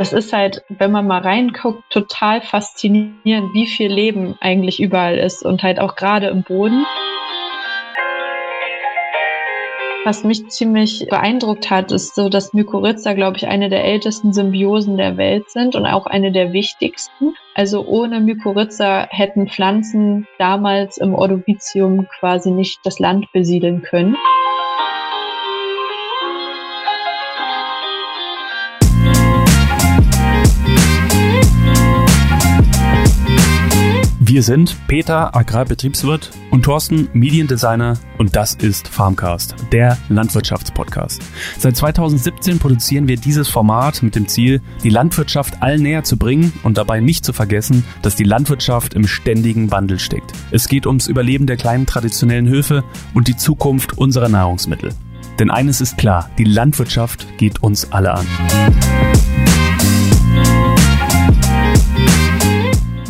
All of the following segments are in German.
Das ist halt, wenn man mal reinguckt, total faszinierend, wie viel Leben eigentlich überall ist und halt auch gerade im Boden. Was mich ziemlich beeindruckt hat, ist so, dass Mykorrhiza, glaube ich, eine der ältesten Symbiosen der Welt sind und auch eine der wichtigsten. Also ohne Mykorrhiza hätten Pflanzen damals im Ordovizium quasi nicht das Land besiedeln können. Wir sind Peter, Agrarbetriebswirt und Thorsten, Mediendesigner und das ist Farmcast, der Landwirtschaftspodcast. Seit 2017 produzieren wir dieses Format mit dem Ziel, die Landwirtschaft allen näher zu bringen und dabei nicht zu vergessen, dass die Landwirtschaft im ständigen Wandel steckt. Es geht ums Überleben der kleinen traditionellen Höfe und die Zukunft unserer Nahrungsmittel. Denn eines ist klar, die Landwirtschaft geht uns alle an.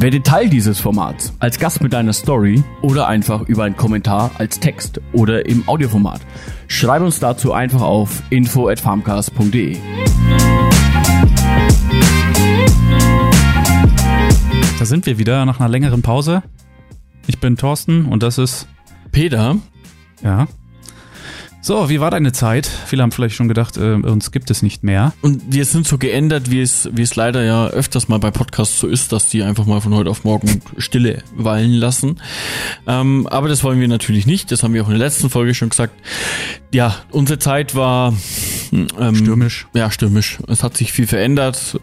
Werde Teil dieses Formats als Gast mit deiner Story oder einfach über einen Kommentar als Text oder im Audioformat. Schreib uns dazu einfach auf info@farmcast.de. Da sind wir wieder nach einer längeren Pause. Ich bin Thorsten und das ist Peter. Ja. So, wie war deine Zeit? Viele haben vielleicht schon gedacht, äh, uns gibt es nicht mehr. Und wir sind so geändert, wie es, wie es leider ja öfters mal bei Podcasts so ist, dass die einfach mal von heute auf morgen Stille wallen lassen. Ähm, aber das wollen wir natürlich nicht. Das haben wir auch in der letzten Folge schon gesagt. Ja, unsere Zeit war ähm, stürmisch. Ja, stürmisch. Es hat sich viel verändert.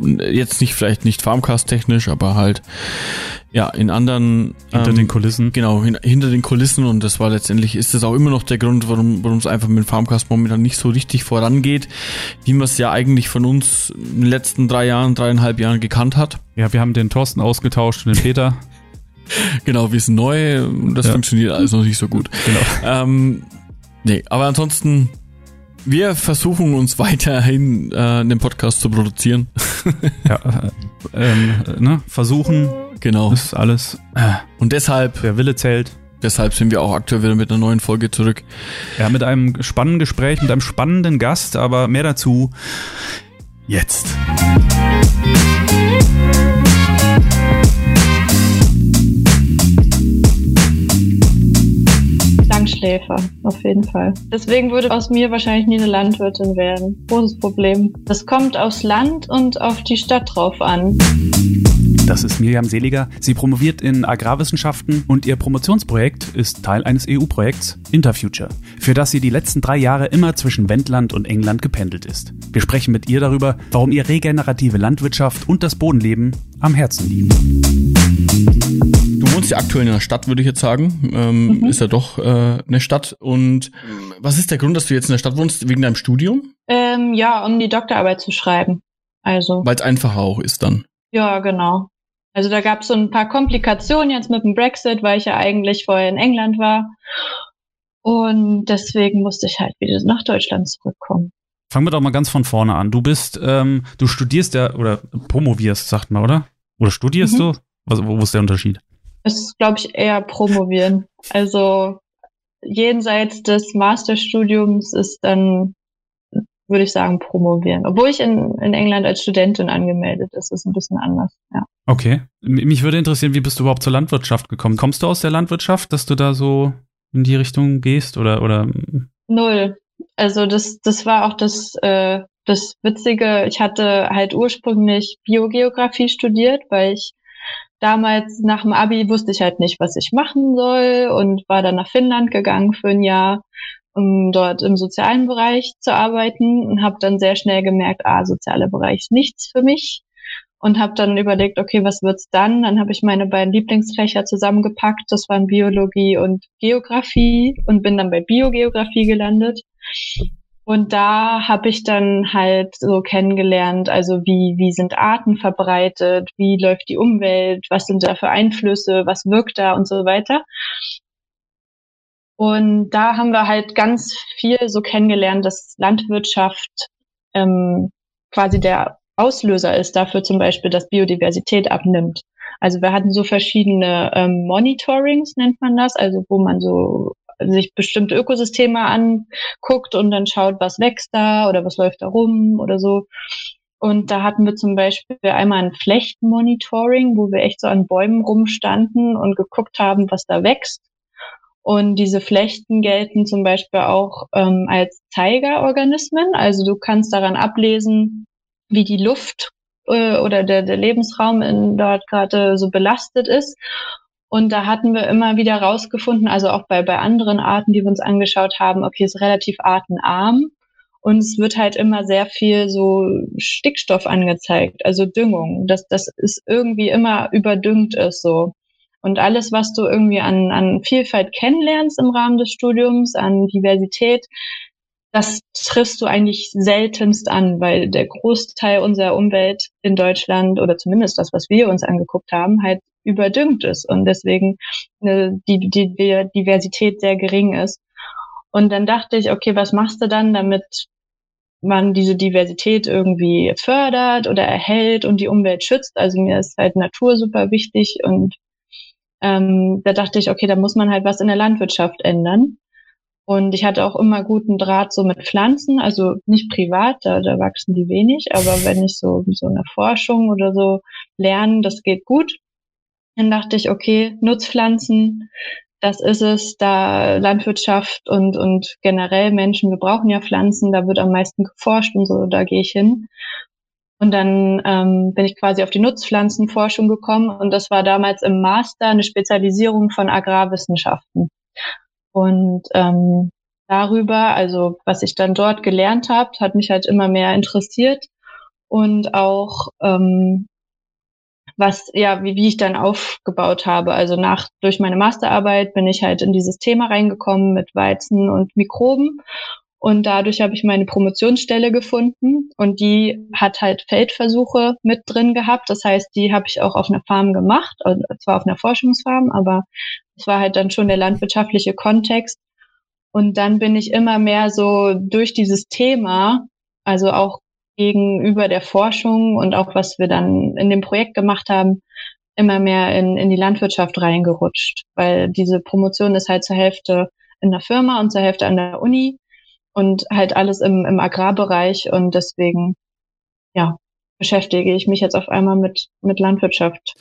Jetzt nicht vielleicht nicht Farmcast technisch, aber halt ja in anderen hinter ähm, den Kulissen. Genau, hin, hinter den Kulissen und das war letztendlich ist das auch immer noch der Grund, warum warum es einfach mit Farmcast momentan nicht so richtig vorangeht, wie man es ja eigentlich von uns in den letzten drei Jahren, dreieinhalb Jahren gekannt hat. Ja, wir haben den Thorsten ausgetauscht und den Peter. genau, wir sind neu, das ja. funktioniert alles noch nicht so gut. Genau. Ähm, nee, aber ansonsten wir versuchen uns weiterhin äh, den Podcast zu produzieren. ja, äh, ähm, ne? versuchen. Genau. Ist alles. Äh, und deshalb. Wer Wille zählt. Deshalb sind wir auch aktuell wieder mit einer neuen Folge zurück. Ja, mit einem spannenden Gespräch, mit einem spannenden Gast, aber mehr dazu jetzt. Langschläfer, auf jeden Fall. Deswegen würde aus mir wahrscheinlich nie eine Landwirtin werden. Großes Problem. Das kommt aufs Land und auf die Stadt drauf an. Das ist Miriam Seliger. Sie promoviert in Agrarwissenschaften und ihr Promotionsprojekt ist Teil eines EU-Projekts Interfuture, für das sie die letzten drei Jahre immer zwischen Wendland und England gependelt ist. Wir sprechen mit ihr darüber, warum ihr regenerative Landwirtschaft und das Bodenleben am Herzen liegen. Du wohnst ja aktuell in einer Stadt, würde ich jetzt sagen. Ähm, mhm. Ist ja doch äh, eine Stadt. Und was ist der Grund, dass du jetzt in der Stadt wohnst? Wegen deinem Studium? Ähm, ja, um die Doktorarbeit zu schreiben. Also. Weil es einfacher auch ist dann. Ja, genau. Also da gab es so ein paar Komplikationen jetzt mit dem Brexit, weil ich ja eigentlich vorher in England war. Und deswegen musste ich halt wieder nach Deutschland zurückkommen. Fangen wir doch mal ganz von vorne an. Du bist, ähm, du studierst ja oder promovierst, sagt man, oder? Oder studierst mhm. du? Was, wo ist der Unterschied? ist, glaube ich, eher promovieren. Also jenseits des Masterstudiums ist dann, würde ich sagen, promovieren. Obwohl ich in, in England als Studentin angemeldet ist, ist ein bisschen anders, ja. Okay. Mich würde interessieren, wie bist du überhaupt zur Landwirtschaft gekommen? Kommst du aus der Landwirtschaft, dass du da so in die Richtung gehst oder, oder? Null. Also das, das war auch das, äh, das Witzige. Ich hatte halt ursprünglich Biogeografie studiert, weil ich damals nach dem Abi wusste ich halt nicht, was ich machen soll und war dann nach Finnland gegangen für ein Jahr, um dort im sozialen Bereich zu arbeiten und habe dann sehr schnell gemerkt, ah, sozialer Bereich nichts für mich und habe dann überlegt, okay, was wird's dann? Dann habe ich meine beiden Lieblingsfächer zusammengepackt, das waren Biologie und Geografie und bin dann bei Biogeografie gelandet und da habe ich dann halt so kennengelernt, also wie, wie sind Arten verbreitet, wie läuft die Umwelt, was sind da für Einflüsse, was wirkt da und so weiter. Und da haben wir halt ganz viel so kennengelernt, dass Landwirtschaft ähm, quasi der Auslöser ist dafür zum Beispiel, dass Biodiversität abnimmt. Also wir hatten so verschiedene ähm, Monitorings, nennt man das, also wo man so sich bestimmte Ökosysteme anguckt und dann schaut, was wächst da oder was läuft da rum oder so. Und da hatten wir zum Beispiel einmal ein Flechtmonitoring, wo wir echt so an Bäumen rumstanden und geguckt haben, was da wächst. Und diese Flechten gelten zum Beispiel auch ähm, als Zeigerorganismen. Also du kannst daran ablesen, wie die Luft äh, oder der, der Lebensraum in dort gerade so belastet ist. Und da hatten wir immer wieder rausgefunden, also auch bei, bei anderen Arten, die wir uns angeschaut haben, okay, es ist relativ artenarm. Und es wird halt immer sehr viel so Stickstoff angezeigt, also Düngung, dass das ist irgendwie immer überdüngt ist so. Und alles, was du irgendwie an, an Vielfalt kennenlernst im Rahmen des Studiums, an Diversität, das triffst du eigentlich seltenst an, weil der Großteil unserer Umwelt in Deutschland oder zumindest das, was wir uns angeguckt haben, halt überdüngt ist und deswegen eine, die, die, die Diversität sehr gering ist. Und dann dachte ich, okay, was machst du dann, damit man diese Diversität irgendwie fördert oder erhält und die Umwelt schützt? Also mir ist halt Natur super wichtig und ähm, da dachte ich, okay, da muss man halt was in der Landwirtschaft ändern. Und ich hatte auch immer guten Draht so mit Pflanzen, also nicht privat, da, da wachsen die wenig, aber wenn ich so so eine Forschung oder so lernen, das geht gut. Dann dachte ich, okay, Nutzpflanzen, das ist es, da Landwirtschaft und, und generell Menschen, wir brauchen ja Pflanzen, da wird am meisten geforscht und so, da gehe ich hin. Und dann ähm, bin ich quasi auf die Nutzpflanzenforschung gekommen und das war damals im Master eine Spezialisierung von Agrarwissenschaften. Und ähm, darüber, also was ich dann dort gelernt habe, hat mich halt immer mehr interessiert und auch ähm, was ja wie, wie ich dann aufgebaut habe. Also nach durch meine Masterarbeit bin ich halt in dieses Thema reingekommen mit Weizen und Mikroben und dadurch habe ich meine Promotionsstelle gefunden. Und die hat halt Feldversuche mit drin gehabt. Das heißt, die habe ich auch auf einer Farm gemacht, also zwar auf einer Forschungsfarm, aber es war halt dann schon der landwirtschaftliche Kontext. Und dann bin ich immer mehr so durch dieses Thema, also auch gegenüber der Forschung und auch was wir dann in dem Projekt gemacht haben, immer mehr in, in die Landwirtschaft reingerutscht, weil diese Promotion ist halt zur Hälfte in der Firma und zur Hälfte an der Uni und halt alles im, im Agrarbereich und deswegen, ja, beschäftige ich mich jetzt auf einmal mit, mit Landwirtschaft.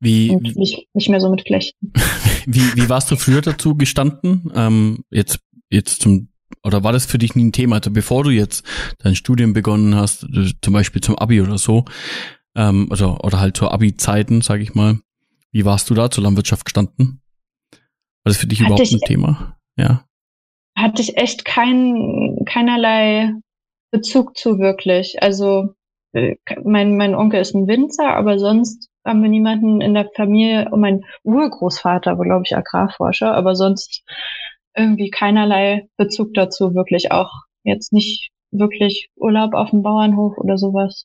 Wie, und nicht, nicht mehr so mit Flechten. Wie, wie warst du früher dazu gestanden? Ähm, jetzt, jetzt zum, oder war das für dich nie ein Thema? Also bevor du jetzt dein Studium begonnen hast, zum Beispiel zum Abi oder so, ähm, also, oder halt zur Abi-Zeiten, sage ich mal, wie warst du da zur Landwirtschaft gestanden? War das für dich Hatte überhaupt ein Thema? Ja hatte ich echt kein, keinerlei Bezug zu wirklich. Also äh, mein, mein Onkel ist ein Winzer, aber sonst haben wir niemanden in der Familie und mein Urgroßvater war, glaube ich, Agrarforscher, aber sonst irgendwie keinerlei Bezug dazu, wirklich auch jetzt nicht wirklich Urlaub auf dem Bauernhof oder sowas.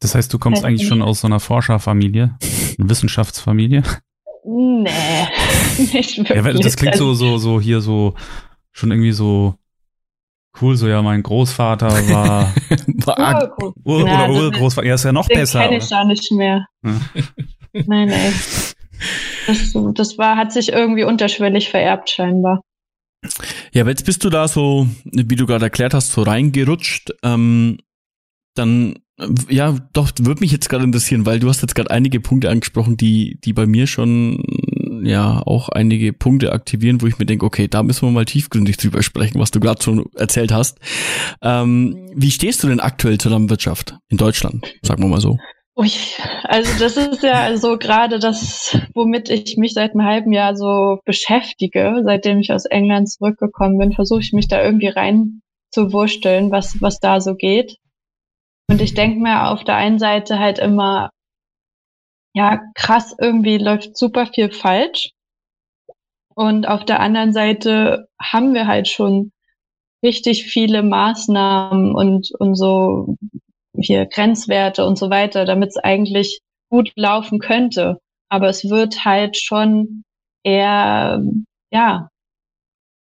Das heißt, du kommst eigentlich schon aus so einer Forscherfamilie, eine Wissenschaftsfamilie? Nee, nicht wirklich. Ja, das klingt so, so, so hier so schon irgendwie so cool, so ja, mein Großvater war, war Ur, Ur, oder Urgroßvater, ja, ist ja noch den besser. kenne ich gar nicht mehr. Ja. nein, nein. Das, das war, hat sich irgendwie unterschwellig vererbt scheinbar. Ja, aber jetzt bist du da so, wie du gerade erklärt hast, so reingerutscht. Ähm, dann, ja, doch, würde mich jetzt gerade interessieren, weil du hast jetzt gerade einige Punkte angesprochen, die, die bei mir schon ja auch einige Punkte aktivieren, wo ich mir denke, okay, da müssen wir mal tiefgründig drüber sprechen, was du gerade schon erzählt hast. Ähm, wie stehst du denn aktuell zur Landwirtschaft in Deutschland, sagen wir mal so? Ui, also das ist ja so gerade das, womit ich mich seit einem halben Jahr so beschäftige. Seitdem ich aus England zurückgekommen bin, versuche ich mich da irgendwie rein zu wursteln, was, was da so geht. Und ich denke mir auf der einen Seite halt immer, ja, krass, irgendwie läuft super viel falsch. Und auf der anderen Seite haben wir halt schon richtig viele Maßnahmen und, und so hier Grenzwerte und so weiter, damit es eigentlich gut laufen könnte. Aber es wird halt schon eher, ja,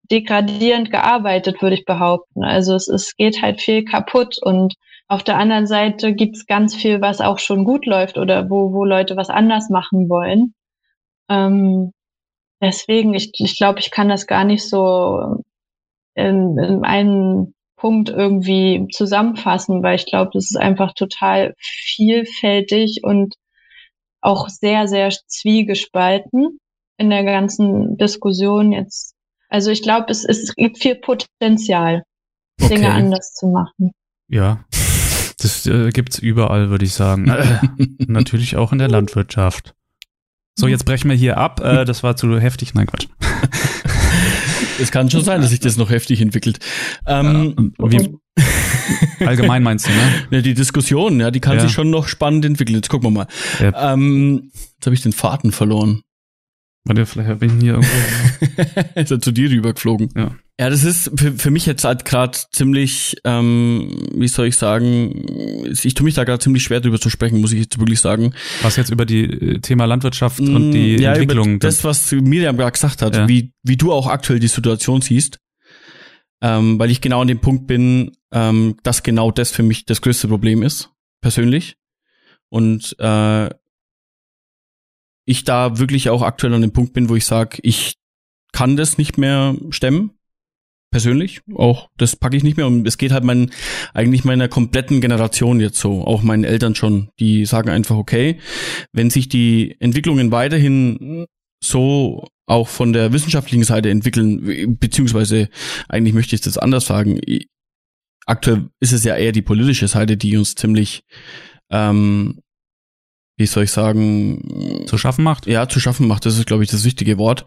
degradierend gearbeitet, würde ich behaupten. Also es, es geht halt viel kaputt und auf der anderen Seite gibt's ganz viel, was auch schon gut läuft oder wo, wo Leute was anders machen wollen. Ähm, deswegen, ich, ich glaube, ich kann das gar nicht so in, in einen Punkt irgendwie zusammenfassen, weil ich glaube, das ist einfach total vielfältig und auch sehr, sehr zwiegespalten in der ganzen Diskussion jetzt. Also ich glaube, es, es gibt viel Potenzial, okay. Dinge anders zu machen. Ja, das äh, gibt's überall, würde ich sagen. Äh, natürlich auch in der Landwirtschaft. So, jetzt brechen wir hier ab. Äh, das war zu heftig. Nein, Quatsch. Es kann schon sein, dass sich das noch heftig entwickelt. Ähm, ja, allgemein meinst du, ne? Ja, die Diskussion, ja, die kann ja. sich schon noch spannend entwickeln. Jetzt gucken wir mal. Ähm, jetzt habe ich den Faden verloren. Warte, vielleicht bin ich hier irgendwo. ist er zu dir rübergeflogen. Ja. Ja, das ist für, für mich jetzt halt gerade ziemlich, ähm, wie soll ich sagen, ich tue mich da gerade ziemlich schwer drüber zu sprechen, muss ich jetzt wirklich sagen. Was jetzt über die äh, Thema Landwirtschaft mm, und die ja, Entwicklung. das, was Miriam gerade gesagt hat, ja. wie, wie du auch aktuell die Situation siehst. Ähm, weil ich genau an dem Punkt bin, ähm, dass genau das für mich das größte Problem ist, persönlich. Und äh, ich da wirklich auch aktuell an dem Punkt bin, wo ich sage, ich kann das nicht mehr stemmen persönlich. Auch das packe ich nicht mehr. Und es geht halt mein, eigentlich meiner kompletten Generation jetzt so, auch meinen Eltern schon, die sagen einfach, okay, wenn sich die Entwicklungen weiterhin so auch von der wissenschaftlichen Seite entwickeln, beziehungsweise eigentlich möchte ich das anders sagen. Aktuell ist es ja eher die politische Seite, die uns ziemlich ähm, wie soll ich sagen, zu schaffen macht? Ja, zu schaffen macht, das ist, glaube ich, das wichtige Wort.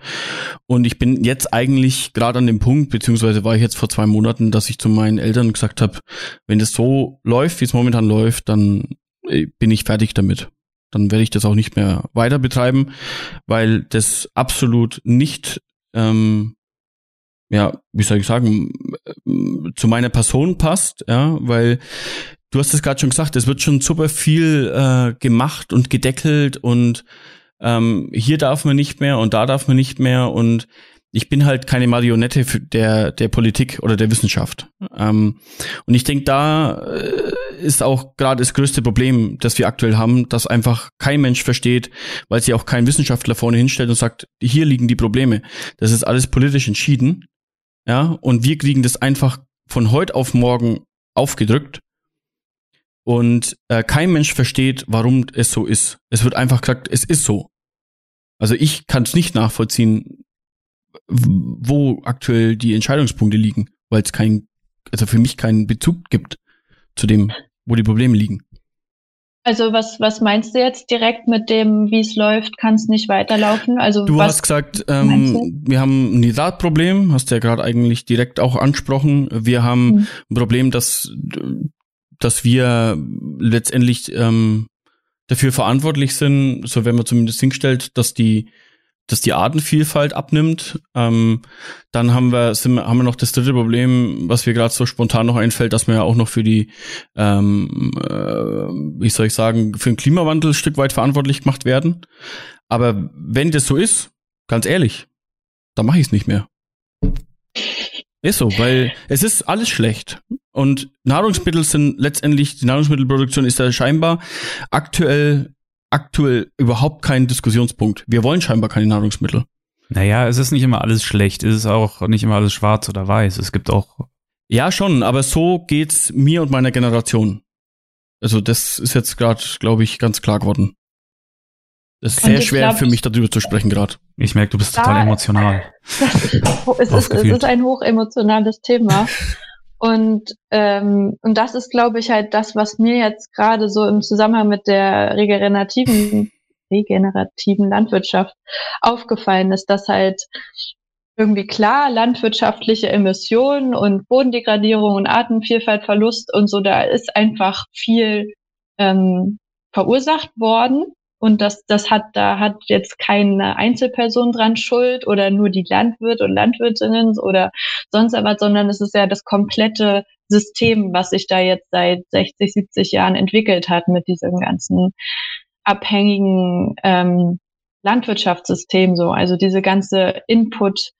Und ich bin jetzt eigentlich gerade an dem Punkt, beziehungsweise war ich jetzt vor zwei Monaten, dass ich zu meinen Eltern gesagt habe, wenn das so läuft, wie es momentan läuft, dann äh, bin ich fertig damit. Dann werde ich das auch nicht mehr weiter betreiben, weil das absolut nicht, ähm, ja, wie soll ich sagen, äh, zu meiner Person passt, ja, weil Du hast es gerade schon gesagt, es wird schon super viel äh, gemacht und gedeckelt und ähm, hier darf man nicht mehr und da darf man nicht mehr und ich bin halt keine Marionette der der Politik oder der Wissenschaft. Ähm, und ich denke, da äh, ist auch gerade das größte Problem, das wir aktuell haben, dass einfach kein Mensch versteht, weil sich auch kein Wissenschaftler vorne hinstellt und sagt, hier liegen die Probleme. Das ist alles politisch entschieden, ja, und wir kriegen das einfach von heute auf morgen aufgedrückt und äh, kein Mensch versteht, warum es so ist. Es wird einfach gesagt, es ist so. Also ich kann es nicht nachvollziehen, wo aktuell die Entscheidungspunkte liegen, weil es kein, also für mich keinen Bezug gibt zu dem, wo die Probleme liegen. Also was, was meinst du jetzt direkt mit dem, wie es läuft, kann es nicht weiterlaufen? Also du hast gesagt, ähm, wir haben ein Nitratproblem, hast du ja gerade eigentlich direkt auch angesprochen. Wir haben mhm. ein Problem, dass dass wir letztendlich ähm, dafür verantwortlich sind, so wenn man zumindest hinstellt, dass die dass die Artenvielfalt abnimmt. Ähm, dann haben wir, sind, haben wir noch das dritte Problem, was mir gerade so spontan noch einfällt, dass wir ja auch noch für die, ähm, äh, wie soll ich sagen, für den Klimawandel ein Stück weit verantwortlich gemacht werden. Aber wenn das so ist, ganz ehrlich, dann mache ich es nicht mehr. Ist so, weil es ist alles schlecht. Und Nahrungsmittel sind letztendlich, die Nahrungsmittelproduktion ist ja scheinbar aktuell, aktuell überhaupt kein Diskussionspunkt. Wir wollen scheinbar keine Nahrungsmittel. Naja, es ist nicht immer alles schlecht. Es ist auch nicht immer alles schwarz oder weiß. Es gibt auch. Ja, schon, aber so geht's mir und meiner Generation. Also das ist jetzt gerade, glaube ich, ganz klar geworden. Das ist sehr schwer glaub, für mich darüber zu sprechen gerade. Ich merke, du bist total emotional. es, ist, es ist ein hochemotionales Thema. Und, ähm, und das ist, glaube ich, halt das, was mir jetzt gerade so im Zusammenhang mit der regenerativen, regenerativen Landwirtschaft aufgefallen ist, dass halt irgendwie klar landwirtschaftliche Emissionen und Bodendegradierung und Artenvielfaltverlust und so, da ist einfach viel ähm, verursacht worden. Und das, das hat, da hat jetzt keine Einzelperson dran Schuld oder nur die Landwirt und Landwirtinnen oder sonst was, sondern es ist ja das komplette System, was sich da jetzt seit 60, 70 Jahren entwickelt hat mit diesem ganzen abhängigen ähm, Landwirtschaftssystem so. Also diese ganze Input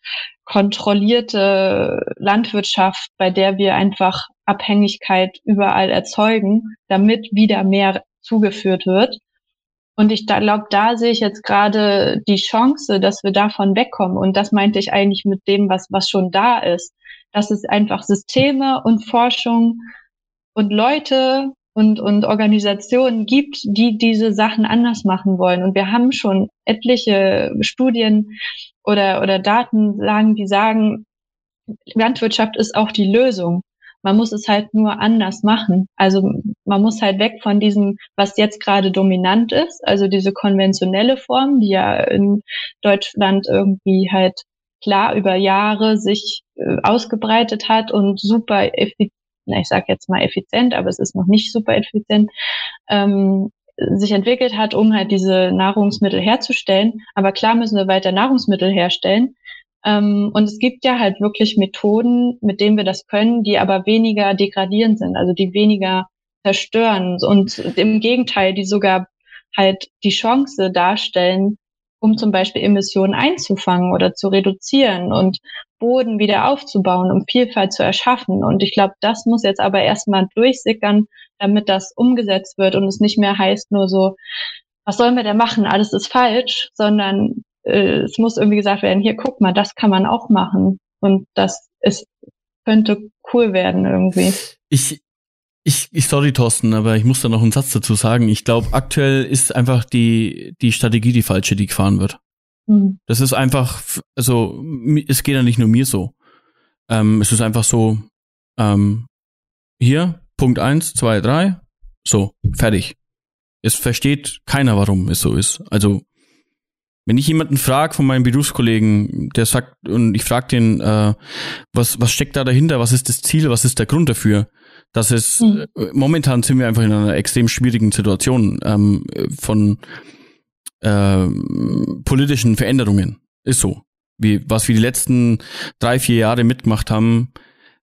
kontrollierte Landwirtschaft, bei der wir einfach Abhängigkeit überall erzeugen, damit wieder mehr zugeführt wird. Und ich glaube, da sehe ich jetzt gerade die Chance, dass wir davon wegkommen. Und das meinte ich eigentlich mit dem, was, was schon da ist. dass es einfach Systeme und Forschung und Leute und, und Organisationen gibt, die diese Sachen anders machen wollen. Und wir haben schon etliche Studien oder, oder Datenlagen, die sagen, Landwirtschaft ist auch die Lösung. Man muss es halt nur anders machen. Also man muss halt weg von diesem, was jetzt gerade dominant ist, also diese konventionelle Form, die ja in Deutschland irgendwie halt klar über Jahre sich äh, ausgebreitet hat und super effizient, ich sage jetzt mal effizient, aber es ist noch nicht super effizient, ähm, sich entwickelt hat, um halt diese Nahrungsmittel herzustellen. Aber klar müssen wir weiter Nahrungsmittel herstellen. Ähm, und es gibt ja halt wirklich Methoden, mit denen wir das können, die aber weniger degradierend sind, also die weniger zerstören und im Gegenteil, die sogar halt die Chance darstellen, um zum Beispiel Emissionen einzufangen oder zu reduzieren und Boden wieder aufzubauen, um Vielfalt zu erschaffen. Und ich glaube, das muss jetzt aber erstmal durchsickern, damit das umgesetzt wird und es nicht mehr heißt nur so, was sollen wir denn machen? Alles ist falsch, sondern äh, es muss irgendwie gesagt werden, hier guck mal, das kann man auch machen. Und das ist, könnte cool werden irgendwie. Ich, ich, ich sorry, Thorsten, aber ich muss da noch einen Satz dazu sagen. Ich glaube, aktuell ist einfach die, die Strategie die falsche, die gefahren wird. Mhm. Das ist einfach, also es geht ja nicht nur mir so. Ähm, es ist einfach so, ähm, hier, Punkt eins, zwei, drei, so, fertig. Es versteht keiner, warum es so ist. Also wenn ich jemanden frage von meinen Berufskollegen, der sagt, und ich frage den, äh, was, was steckt da dahinter, was ist das Ziel, was ist der Grund dafür, dass es, mhm. momentan sind wir einfach in einer extrem schwierigen Situation ähm, von äh, politischen Veränderungen. Ist so. Wie, was wir die letzten drei, vier Jahre mitgemacht haben,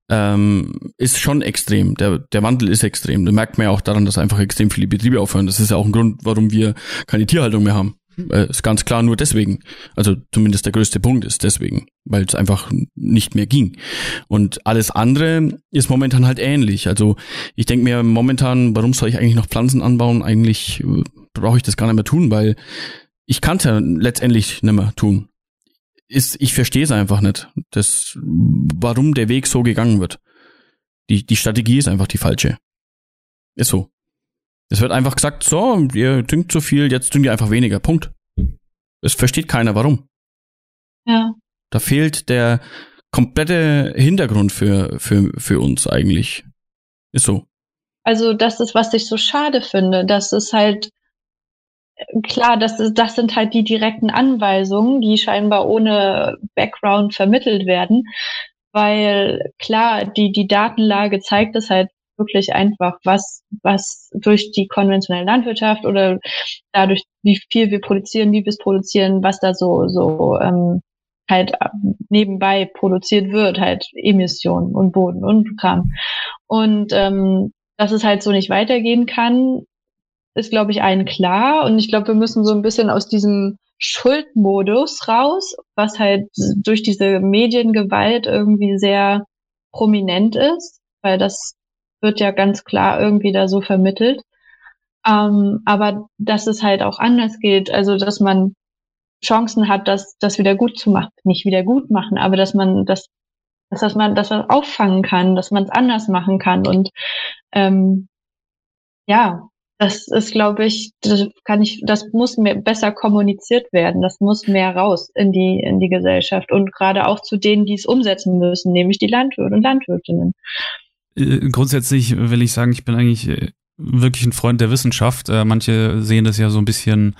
ähm, ist schon extrem. Der, der Wandel ist extrem. Da merkt man ja auch daran, dass einfach extrem viele Betriebe aufhören. Das ist ja auch ein Grund, warum wir keine Tierhaltung mehr haben. Äh, ist ganz klar nur deswegen. Also zumindest der größte Punkt ist deswegen, weil es einfach nicht mehr ging. Und alles andere ist momentan halt ähnlich. Also ich denke mir momentan, warum soll ich eigentlich noch Pflanzen anbauen? Eigentlich äh, brauche ich das gar nicht mehr tun, weil ich kann es ja letztendlich nicht mehr tun. Ist, ich verstehe es einfach nicht, das, warum der Weg so gegangen wird. Die, die Strategie ist einfach die falsche. Ist so. Es wird einfach gesagt, so, ihr düngt zu viel, jetzt düngt ihr einfach weniger. Punkt. Es versteht keiner, warum. Ja. Da fehlt der komplette Hintergrund für, für, für uns eigentlich. Ist so. Also, das ist, was ich so schade finde, dass es halt, klar, das, das sind halt die direkten Anweisungen, die scheinbar ohne Background vermittelt werden, weil klar, die, die Datenlage zeigt es halt wirklich einfach, was, was durch die konventionelle Landwirtschaft oder dadurch, wie viel wir produzieren, wie wir es produzieren, was da so, so ähm, halt nebenbei produziert wird, halt Emissionen und Boden und Kram. Und ähm, dass es halt so nicht weitergehen kann, ist, glaube ich, allen klar. Und ich glaube, wir müssen so ein bisschen aus diesem Schuldmodus raus, was halt durch diese Mediengewalt irgendwie sehr prominent ist, weil das wird ja ganz klar irgendwie da so vermittelt. Ähm, aber dass es halt auch anders geht, also dass man Chancen hat, das, das wieder gut zu machen, nicht wieder gut machen, aber dass man das, dass, dass man das auffangen kann, dass man es anders machen kann und ähm, ja, das ist, glaube ich, das kann ich, das muss mehr besser kommuniziert werden. Das muss mehr raus in die in die Gesellschaft und gerade auch zu denen, die es umsetzen müssen, nämlich die Landwirte und Landwirtinnen. Äh, grundsätzlich will ich sagen, ich bin eigentlich äh, wirklich ein Freund der Wissenschaft. Äh, manche sehen das ja so ein bisschen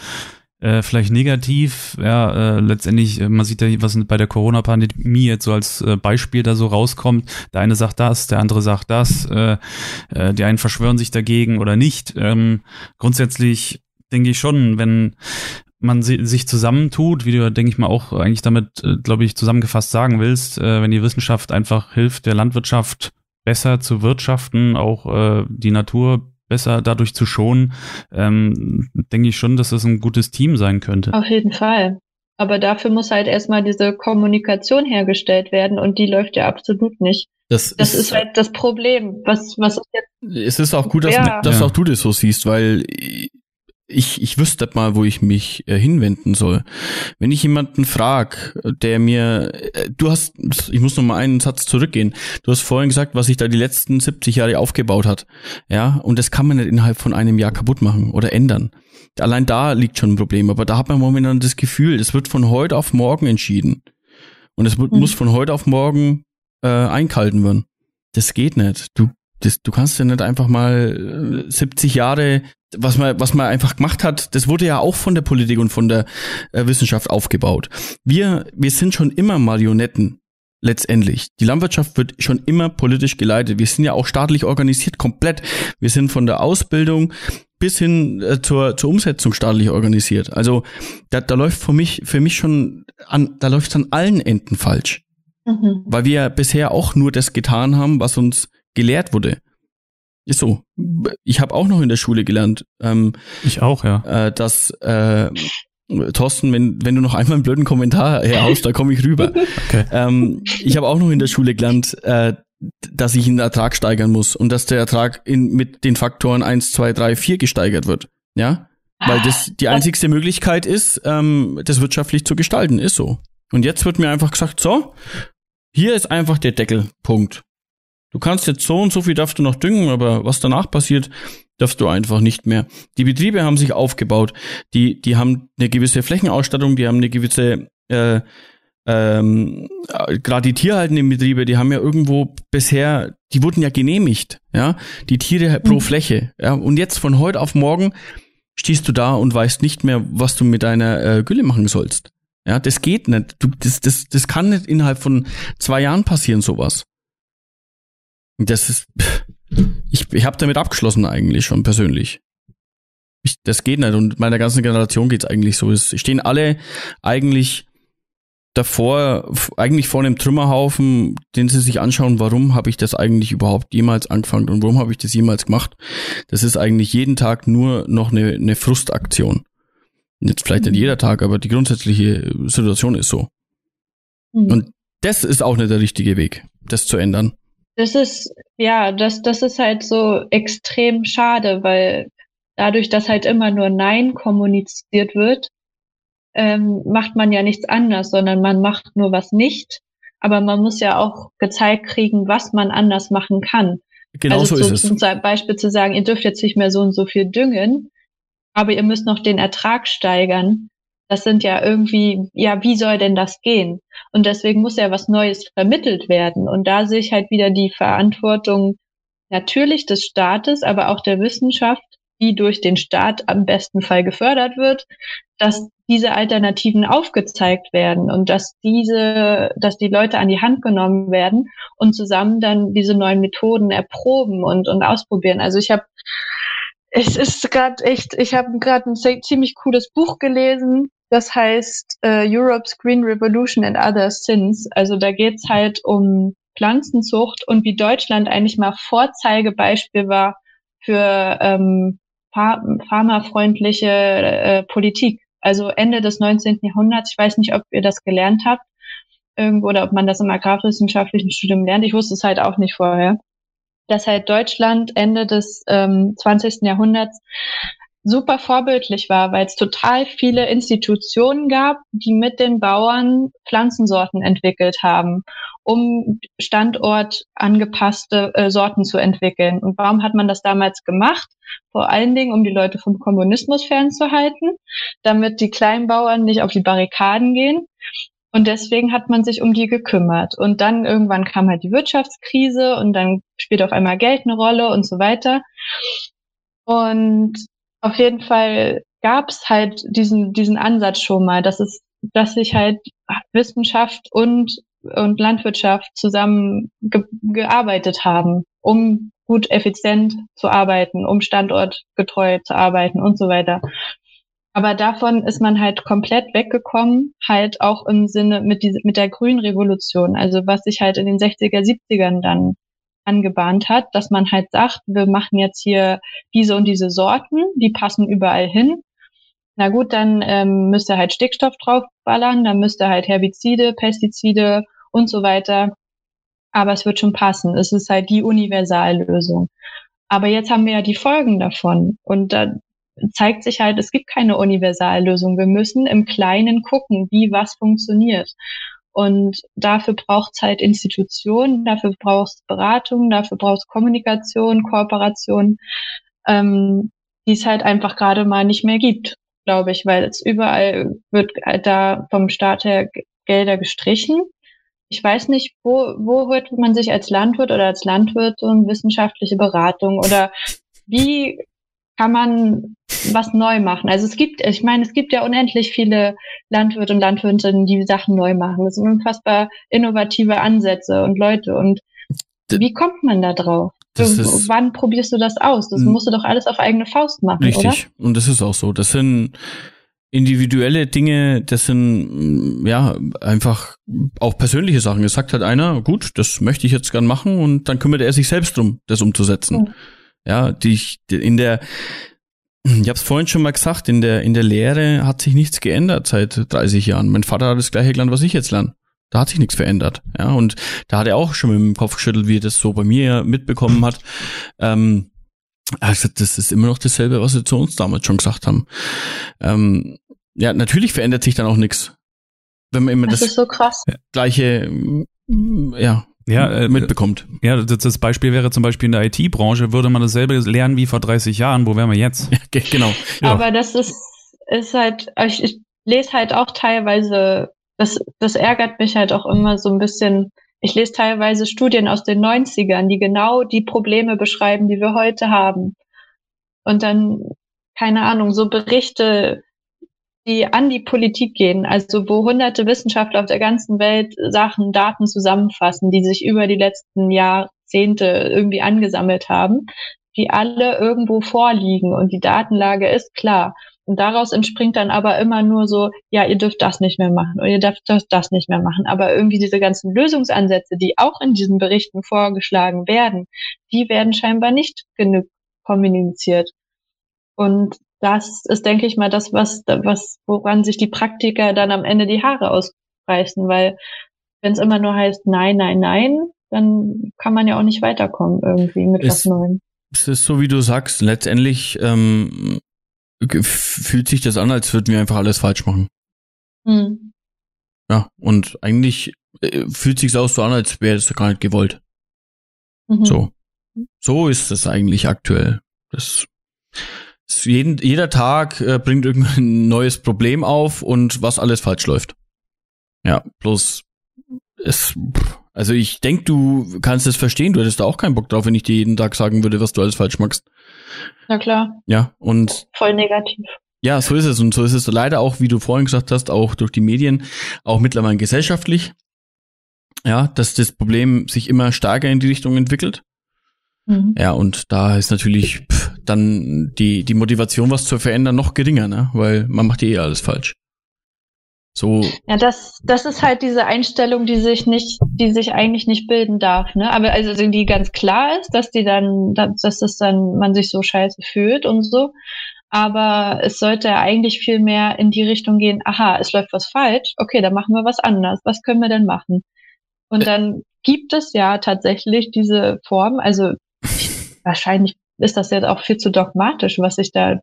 äh, vielleicht negativ. Ja, äh, letztendlich, man sieht ja, was bei der Corona-Pandemie jetzt so als äh, Beispiel da so rauskommt. Der eine sagt das, der andere sagt das. Äh, äh, die einen verschwören sich dagegen oder nicht. Ähm, grundsätzlich denke ich schon, wenn man sich zusammentut, wie du, denke ich mal, auch eigentlich damit, glaube ich, zusammengefasst sagen willst, wenn die Wissenschaft einfach hilft, der Landwirtschaft besser zu wirtschaften, auch äh, die Natur besser dadurch zu schonen, ähm, denke ich schon, dass das ein gutes Team sein könnte. Auf jeden Fall. Aber dafür muss halt erstmal diese Kommunikation hergestellt werden und die läuft ja absolut nicht. Das, das ist, ist, halt das Problem. Was, was jetzt. Es ist auch gut, dass, ja. dass auch du das so siehst, weil ich, ich wüsste mal, wo ich mich äh, hinwenden soll. Wenn ich jemanden frag, der mir, äh, du hast, ich muss noch mal einen Satz zurückgehen. Du hast vorhin gesagt, was sich da die letzten 70 Jahre aufgebaut hat. Ja, und das kann man nicht innerhalb von einem Jahr kaputt machen oder ändern. Allein da liegt schon ein Problem. Aber da hat man momentan das Gefühl, es wird von heute auf morgen entschieden. Und es mhm. muss von heute auf morgen äh, einkalten werden. Das geht nicht. Du, das, du kannst ja nicht einfach mal 70 äh, Jahre was man, was man einfach gemacht hat, das wurde ja auch von der Politik und von der äh, Wissenschaft aufgebaut. Wir, wir sind schon immer Marionetten letztendlich. Die Landwirtschaft wird schon immer politisch geleitet. Wir sind ja auch staatlich organisiert, komplett. Wir sind von der Ausbildung bis hin äh, zur, zur Umsetzung staatlich organisiert. Also da, da läuft für mich, für mich schon an, da läuft es an allen Enden falsch. Mhm. Weil wir bisher auch nur das getan haben, was uns gelehrt wurde. Ist so. Ich habe auch noch in der Schule gelernt. Ähm, ich auch, ja. Äh, dass äh, Thorsten, wenn, wenn du noch einmal einen blöden Kommentar herhaust, da komme ich rüber. Okay. Ähm, ich habe auch noch in der Schule gelernt, äh, dass ich den Ertrag steigern muss und dass der Ertrag in, mit den Faktoren eins, zwei, drei, vier gesteigert wird. Ja? Weil das die einzigste Möglichkeit ist, ähm, das wirtschaftlich zu gestalten. Ist so. Und jetzt wird mir einfach gesagt, so, hier ist einfach der Deckel. Punkt. Du kannst jetzt so und so viel darfst du noch düngen, aber was danach passiert, darfst du einfach nicht mehr. Die Betriebe haben sich aufgebaut, die, die haben eine gewisse Flächenausstattung, die haben eine gewisse, äh, ähm, gerade die tierhaltenden Betriebe, die haben ja irgendwo bisher, die wurden ja genehmigt, ja, die Tiere pro mhm. Fläche, ja, und jetzt von heute auf morgen stehst du da und weißt nicht mehr, was du mit deiner äh, Gülle machen sollst. Ja, das geht nicht. Du, das, das, das kann nicht innerhalb von zwei Jahren passieren, sowas. Das ist, ich, ich habe damit abgeschlossen eigentlich schon persönlich. Ich, das geht nicht und meiner ganzen Generation geht's eigentlich so. Es stehen alle eigentlich davor, eigentlich vor einem Trümmerhaufen, den sie sich anschauen, warum habe ich das eigentlich überhaupt jemals angefangen und warum habe ich das jemals gemacht. Das ist eigentlich jeden Tag nur noch eine, eine Frustaktion. Jetzt vielleicht nicht mhm. jeder Tag, aber die grundsätzliche Situation ist so. Mhm. Und das ist auch nicht der richtige Weg, das zu ändern. Das ist, ja, das, das ist halt so extrem schade, weil dadurch, dass halt immer nur Nein kommuniziert wird, ähm, macht man ja nichts anders, sondern man macht nur was nicht. Aber man muss ja auch gezeigt kriegen, was man anders machen kann. Genau also so ist es. Zum Beispiel zu sagen, ihr dürft jetzt nicht mehr so und so viel düngen, aber ihr müsst noch den Ertrag steigern. Das sind ja irgendwie, ja, wie soll denn das gehen? Und deswegen muss ja was Neues vermittelt werden. Und da sehe ich halt wieder die Verantwortung natürlich des Staates, aber auch der Wissenschaft, die durch den Staat am besten Fall gefördert wird, dass diese Alternativen aufgezeigt werden und dass diese, dass die Leute an die Hand genommen werden und zusammen dann diese neuen Methoden erproben und, und ausprobieren. Also ich habe es ist gerade echt, ich habe gerade ein ziemlich cooles Buch gelesen, das heißt äh, Europe's Green Revolution and Other Sins. Also da geht's halt um Pflanzenzucht und wie Deutschland eigentlich mal Vorzeigebeispiel war für ähm, pharmafreundliche äh, Politik. Also Ende des 19. Jahrhunderts, ich weiß nicht, ob ihr das gelernt habt, irgendwo oder ob man das im agrarwissenschaftlichen Studium lernt. Ich wusste es halt auch nicht vorher. Dass halt Deutschland Ende des ähm, 20. Jahrhunderts super vorbildlich war, weil es total viele Institutionen gab, die mit den Bauern Pflanzensorten entwickelt haben, um Standort angepasste äh, Sorten zu entwickeln. Und warum hat man das damals gemacht? Vor allen Dingen, um die Leute vom Kommunismus fernzuhalten, damit die Kleinbauern nicht auf die Barrikaden gehen. Und deswegen hat man sich um die gekümmert. Und dann irgendwann kam halt die Wirtschaftskrise und dann spielt auf einmal Geld eine Rolle und so weiter. Und auf jeden Fall gab es halt diesen, diesen Ansatz schon mal, dass es, dass sich halt Wissenschaft und, und Landwirtschaft zusammen ge gearbeitet haben, um gut effizient zu arbeiten, um standortgetreu zu arbeiten und so weiter. Aber davon ist man halt komplett weggekommen, halt auch im Sinne mit, diese, mit der grünen Revolution. Also was sich halt in den 60er, 70ern dann angebahnt hat, dass man halt sagt, wir machen jetzt hier diese und diese Sorten, die passen überall hin. Na gut, dann ähm, müsste halt Stickstoff draufballern, dann müsste halt Herbizide, Pestizide und so weiter. Aber es wird schon passen. Es ist halt die Universallösung. Aber jetzt haben wir ja die Folgen davon. Und da, zeigt sich halt, es gibt keine Universallösung. Wir müssen im Kleinen gucken, wie was funktioniert. Und dafür braucht es halt Institutionen, dafür braucht es Beratung, dafür braucht es Kommunikation, Kooperation, ähm, die es halt einfach gerade mal nicht mehr gibt, glaube ich, weil es überall wird halt da vom Staat her Gelder gestrichen. Ich weiß nicht, wo, wo hört man sich als Landwirt oder als Landwirt so eine wissenschaftliche Beratung oder wie kann man was neu machen. Also es gibt, ich meine, es gibt ja unendlich viele Landwirte und Landwirtinnen, die Sachen neu machen. Das sind unfassbar innovative Ansätze und Leute. Und wie kommt man da drauf? Ist, Wann probierst du das aus? Das musst du doch alles auf eigene Faust machen, richtig. Oder? Und das ist auch so. Das sind individuelle Dinge, das sind ja einfach auch persönliche Sachen. Es sagt halt einer, gut, das möchte ich jetzt gern machen und dann kümmert er sich selbst drum, das umzusetzen. Mhm. Ja, die ich in der ich habe es vorhin schon mal gesagt, in der in der Lehre hat sich nichts geändert seit 30 Jahren. Mein Vater hat das gleiche gelernt, was ich jetzt lerne. Da hat sich nichts verändert. Ja, und da hat er auch schon mit dem Kopf geschüttelt, wie er das so bei mir mitbekommen hat. Ähm, also das ist immer noch dasselbe, was sie zu uns damals schon gesagt haben. Ähm, ja, natürlich verändert sich dann auch nichts. Wenn man immer das, das so gleiche ja, ja, äh, mitbekommt. Ja, das, das, Beispiel wäre zum Beispiel in der IT-Branche, würde man dasselbe lernen wie vor 30 Jahren, wo wären wir jetzt? Ja, genau. Ja. Aber das ist, ist halt, ich, ich lese halt auch teilweise, das, das ärgert mich halt auch immer so ein bisschen. Ich lese teilweise Studien aus den 90ern, die genau die Probleme beschreiben, die wir heute haben. Und dann, keine Ahnung, so Berichte die an die Politik gehen, also wo hunderte Wissenschaftler auf der ganzen Welt Sachen, Daten zusammenfassen, die sich über die letzten Jahrzehnte irgendwie angesammelt haben, die alle irgendwo vorliegen und die Datenlage ist klar. Und daraus entspringt dann aber immer nur so, ja, ihr dürft das nicht mehr machen oder ihr dürft das, das nicht mehr machen. Aber irgendwie diese ganzen Lösungsansätze, die auch in diesen Berichten vorgeschlagen werden, die werden scheinbar nicht genug kommuniziert. Und das ist, denke ich mal, das, was, was, woran sich die Praktiker dann am Ende die Haare ausreißen, weil wenn es immer nur heißt, nein, nein, nein, dann kann man ja auch nicht weiterkommen irgendwie mit es, was Neuem. Es ist so, wie du sagst, letztendlich ähm, fühlt sich das an, als würden wir einfach alles falsch machen. Hm. Ja, und eigentlich äh, fühlt sich auch so an, als wäre es gar nicht gewollt. Mhm. So. So ist es eigentlich aktuell. Das jeden, jeder Tag äh, bringt irgendein neues Problem auf und was alles falsch läuft. Ja, bloß es, also ich denke, du kannst es verstehen, du hättest da auch keinen Bock drauf, wenn ich dir jeden Tag sagen würde, was du alles falsch machst. Na klar. Ja, und. Voll negativ. Ja, so ist es. Und so ist es leider auch, wie du vorhin gesagt hast, auch durch die Medien, auch mittlerweile gesellschaftlich. Ja, dass das Problem sich immer stärker in die Richtung entwickelt. Mhm. Ja, und da ist natürlich pff, dann die, die Motivation, was zu verändern, noch geringer, ne? Weil man macht eh alles falsch. So. Ja, das, das ist halt diese Einstellung, die sich nicht, die sich eigentlich nicht bilden darf, ne? Aber also die ganz klar ist, dass die dann, dass das dann man sich so scheiße fühlt und so. Aber es sollte eigentlich viel mehr in die Richtung gehen, aha, es läuft was falsch, okay, dann machen wir was anders. Was können wir denn machen? Und dann gibt es ja tatsächlich diese Form, also wahrscheinlich ist das jetzt auch viel zu dogmatisch, was ich da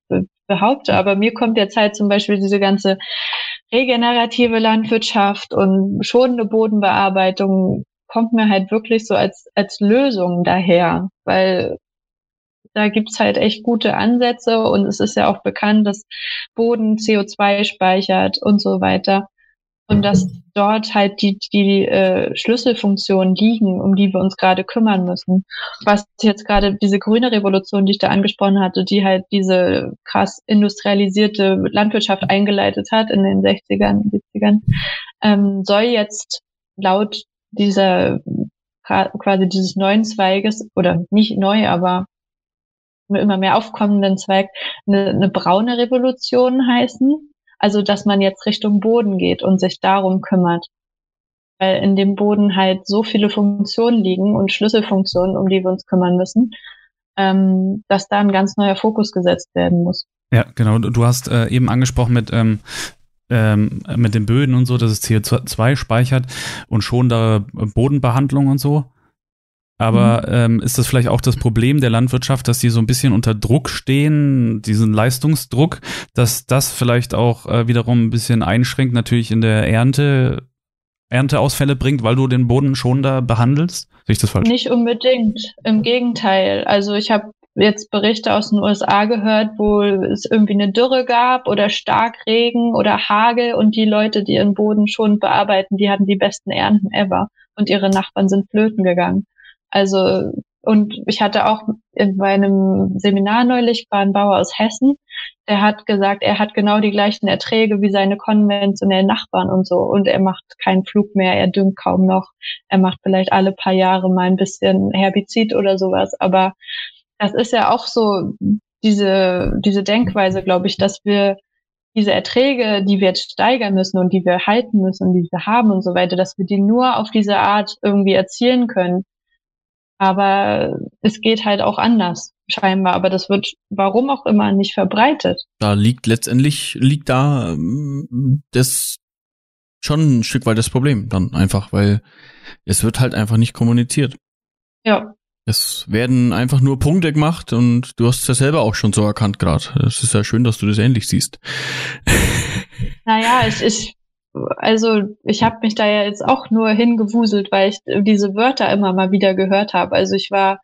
behaupte. Aber mir kommt jetzt halt zum Beispiel diese ganze regenerative Landwirtschaft und schonende Bodenbearbeitung kommt mir halt wirklich so als, als Lösung daher, weil da gibt's halt echt gute Ansätze und es ist ja auch bekannt, dass Boden CO2 speichert und so weiter und dass dort halt die, die äh, Schlüsselfunktionen liegen, um die wir uns gerade kümmern müssen. Was jetzt gerade diese grüne Revolution, die ich da angesprochen hatte, die halt diese krass industrialisierte Landwirtschaft eingeleitet hat in den 60ern, 70ern, ähm, soll jetzt laut dieser quasi dieses neuen Zweiges oder nicht neu, aber immer mehr aufkommenden Zweig eine, eine braune Revolution heißen also, dass man jetzt Richtung Boden geht und sich darum kümmert. Weil in dem Boden halt so viele Funktionen liegen und Schlüsselfunktionen, um die wir uns kümmern müssen, ähm, dass da ein ganz neuer Fokus gesetzt werden muss. Ja, genau. Du hast äh, eben angesprochen mit, ähm, ähm, mit den Böden und so, dass es CO2 speichert und schon da Bodenbehandlung und so. Aber mhm. ähm, ist das vielleicht auch das Problem der Landwirtschaft, dass sie so ein bisschen unter Druck stehen, diesen Leistungsdruck, dass das vielleicht auch äh, wiederum ein bisschen einschränkt, natürlich in der Ernte, Ernteausfälle bringt, weil du den Boden schon da behandelst? Sehe ich das falsch? Nicht unbedingt. Im Gegenteil. Also ich habe jetzt Berichte aus den USA gehört, wo es irgendwie eine Dürre gab oder Starkregen oder Hagel und die Leute, die ihren Boden schon bearbeiten, die hatten die besten Ernten ever und ihre Nachbarn sind flöten gegangen. Also und ich hatte auch in meinem Seminar neulich war ein Bauer aus Hessen, der hat gesagt, er hat genau die gleichen Erträge wie seine konventionellen Nachbarn und so. Und er macht keinen Flug mehr, er düngt kaum noch. Er macht vielleicht alle paar Jahre mal ein bisschen Herbizid oder sowas. Aber das ist ja auch so diese, diese Denkweise, glaube ich, dass wir diese Erträge, die wir jetzt steigern müssen und die wir halten müssen und die wir haben und so weiter, dass wir die nur auf diese Art irgendwie erzielen können. Aber es geht halt auch anders, scheinbar. Aber das wird, warum auch immer, nicht verbreitet. Da liegt letztendlich, liegt da ähm, das schon ein Stück weit das Problem dann einfach, weil es wird halt einfach nicht kommuniziert. Ja. Es werden einfach nur Punkte gemacht und du hast es ja selber auch schon so erkannt gerade. Es ist ja schön, dass du das ähnlich siehst. Naja, ich, ich also ich habe mich da ja jetzt auch nur hingewuselt, weil ich diese Wörter immer mal wieder gehört habe. Also ich war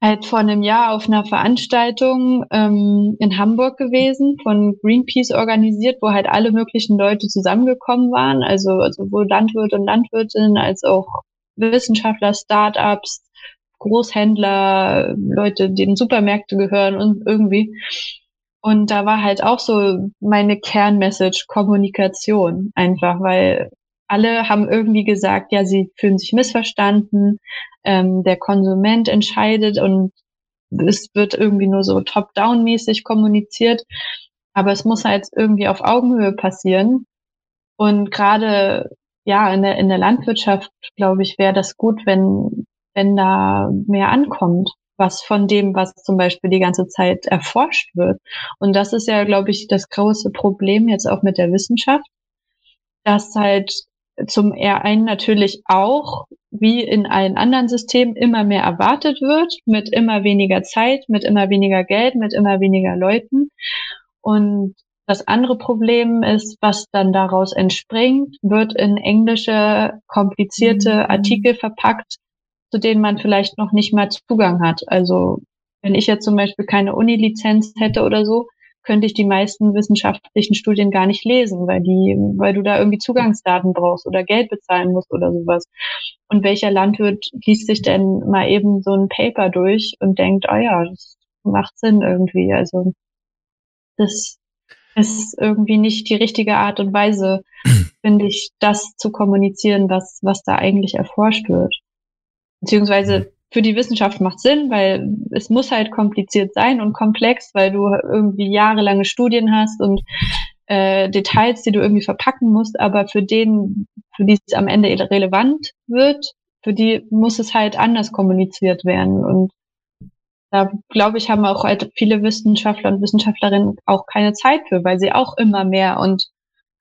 halt vor einem Jahr auf einer Veranstaltung ähm, in Hamburg gewesen, von Greenpeace organisiert, wo halt alle möglichen Leute zusammengekommen waren, also, also sowohl Landwirte und Landwirtinnen als auch Wissenschaftler, Startups, Großhändler, Leute, denen Supermärkte gehören und irgendwie. Und da war halt auch so meine Kernmessage Kommunikation einfach, weil alle haben irgendwie gesagt, ja, sie fühlen sich missverstanden, ähm, der Konsument entscheidet und es wird irgendwie nur so top-down-mäßig kommuniziert. Aber es muss halt irgendwie auf Augenhöhe passieren. Und gerade ja in der in der Landwirtschaft glaube ich wäre das gut, wenn wenn da mehr ankommt, was von dem, was zum Beispiel die ganze Zeit erforscht wird. Und das ist ja, glaube ich, das große Problem jetzt auch mit der Wissenschaft, dass halt zum einen natürlich auch, wie in allen anderen Systemen, immer mehr erwartet wird, mit immer weniger Zeit, mit immer weniger Geld, mit immer weniger Leuten. Und das andere Problem ist, was dann daraus entspringt, wird in englische, komplizierte mhm. Artikel verpackt, zu denen man vielleicht noch nicht mal Zugang hat. Also wenn ich jetzt zum Beispiel keine Uni-Lizenz hätte oder so, könnte ich die meisten wissenschaftlichen Studien gar nicht lesen, weil die, weil du da irgendwie Zugangsdaten brauchst oder Geld bezahlen musst oder sowas. Und welcher Landwirt liest sich denn mal eben so ein Paper durch und denkt, oh ja, das macht Sinn irgendwie. Also das ist irgendwie nicht die richtige Art und Weise, finde ich, das zu kommunizieren, was, was da eigentlich erforscht wird. Beziehungsweise für die Wissenschaft macht Sinn, weil es muss halt kompliziert sein und komplex, weil du irgendwie jahrelange Studien hast und äh, Details, die du irgendwie verpacken musst, aber für den, für die es am Ende relevant wird, für die muss es halt anders kommuniziert werden. Und da glaube ich, haben auch halt viele Wissenschaftler und Wissenschaftlerinnen auch keine Zeit für, weil sie auch immer mehr und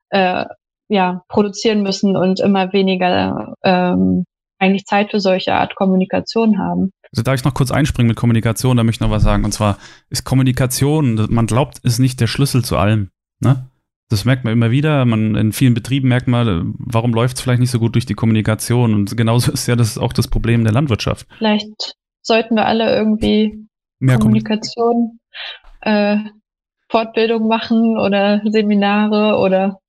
äh, ja produzieren müssen und immer weniger ähm, eigentlich Zeit für solche Art Kommunikation haben. Also darf ich noch kurz einspringen mit Kommunikation, da möchte ich noch was sagen. Und zwar ist Kommunikation, man glaubt, ist nicht der Schlüssel zu allem. Ne? Das merkt man immer wieder. Man in vielen Betrieben merkt man, warum läuft es vielleicht nicht so gut durch die Kommunikation. Und genauso ist ja das auch das Problem der Landwirtschaft. Vielleicht sollten wir alle irgendwie Mehr Kommunikation, äh, Fortbildung machen oder Seminare oder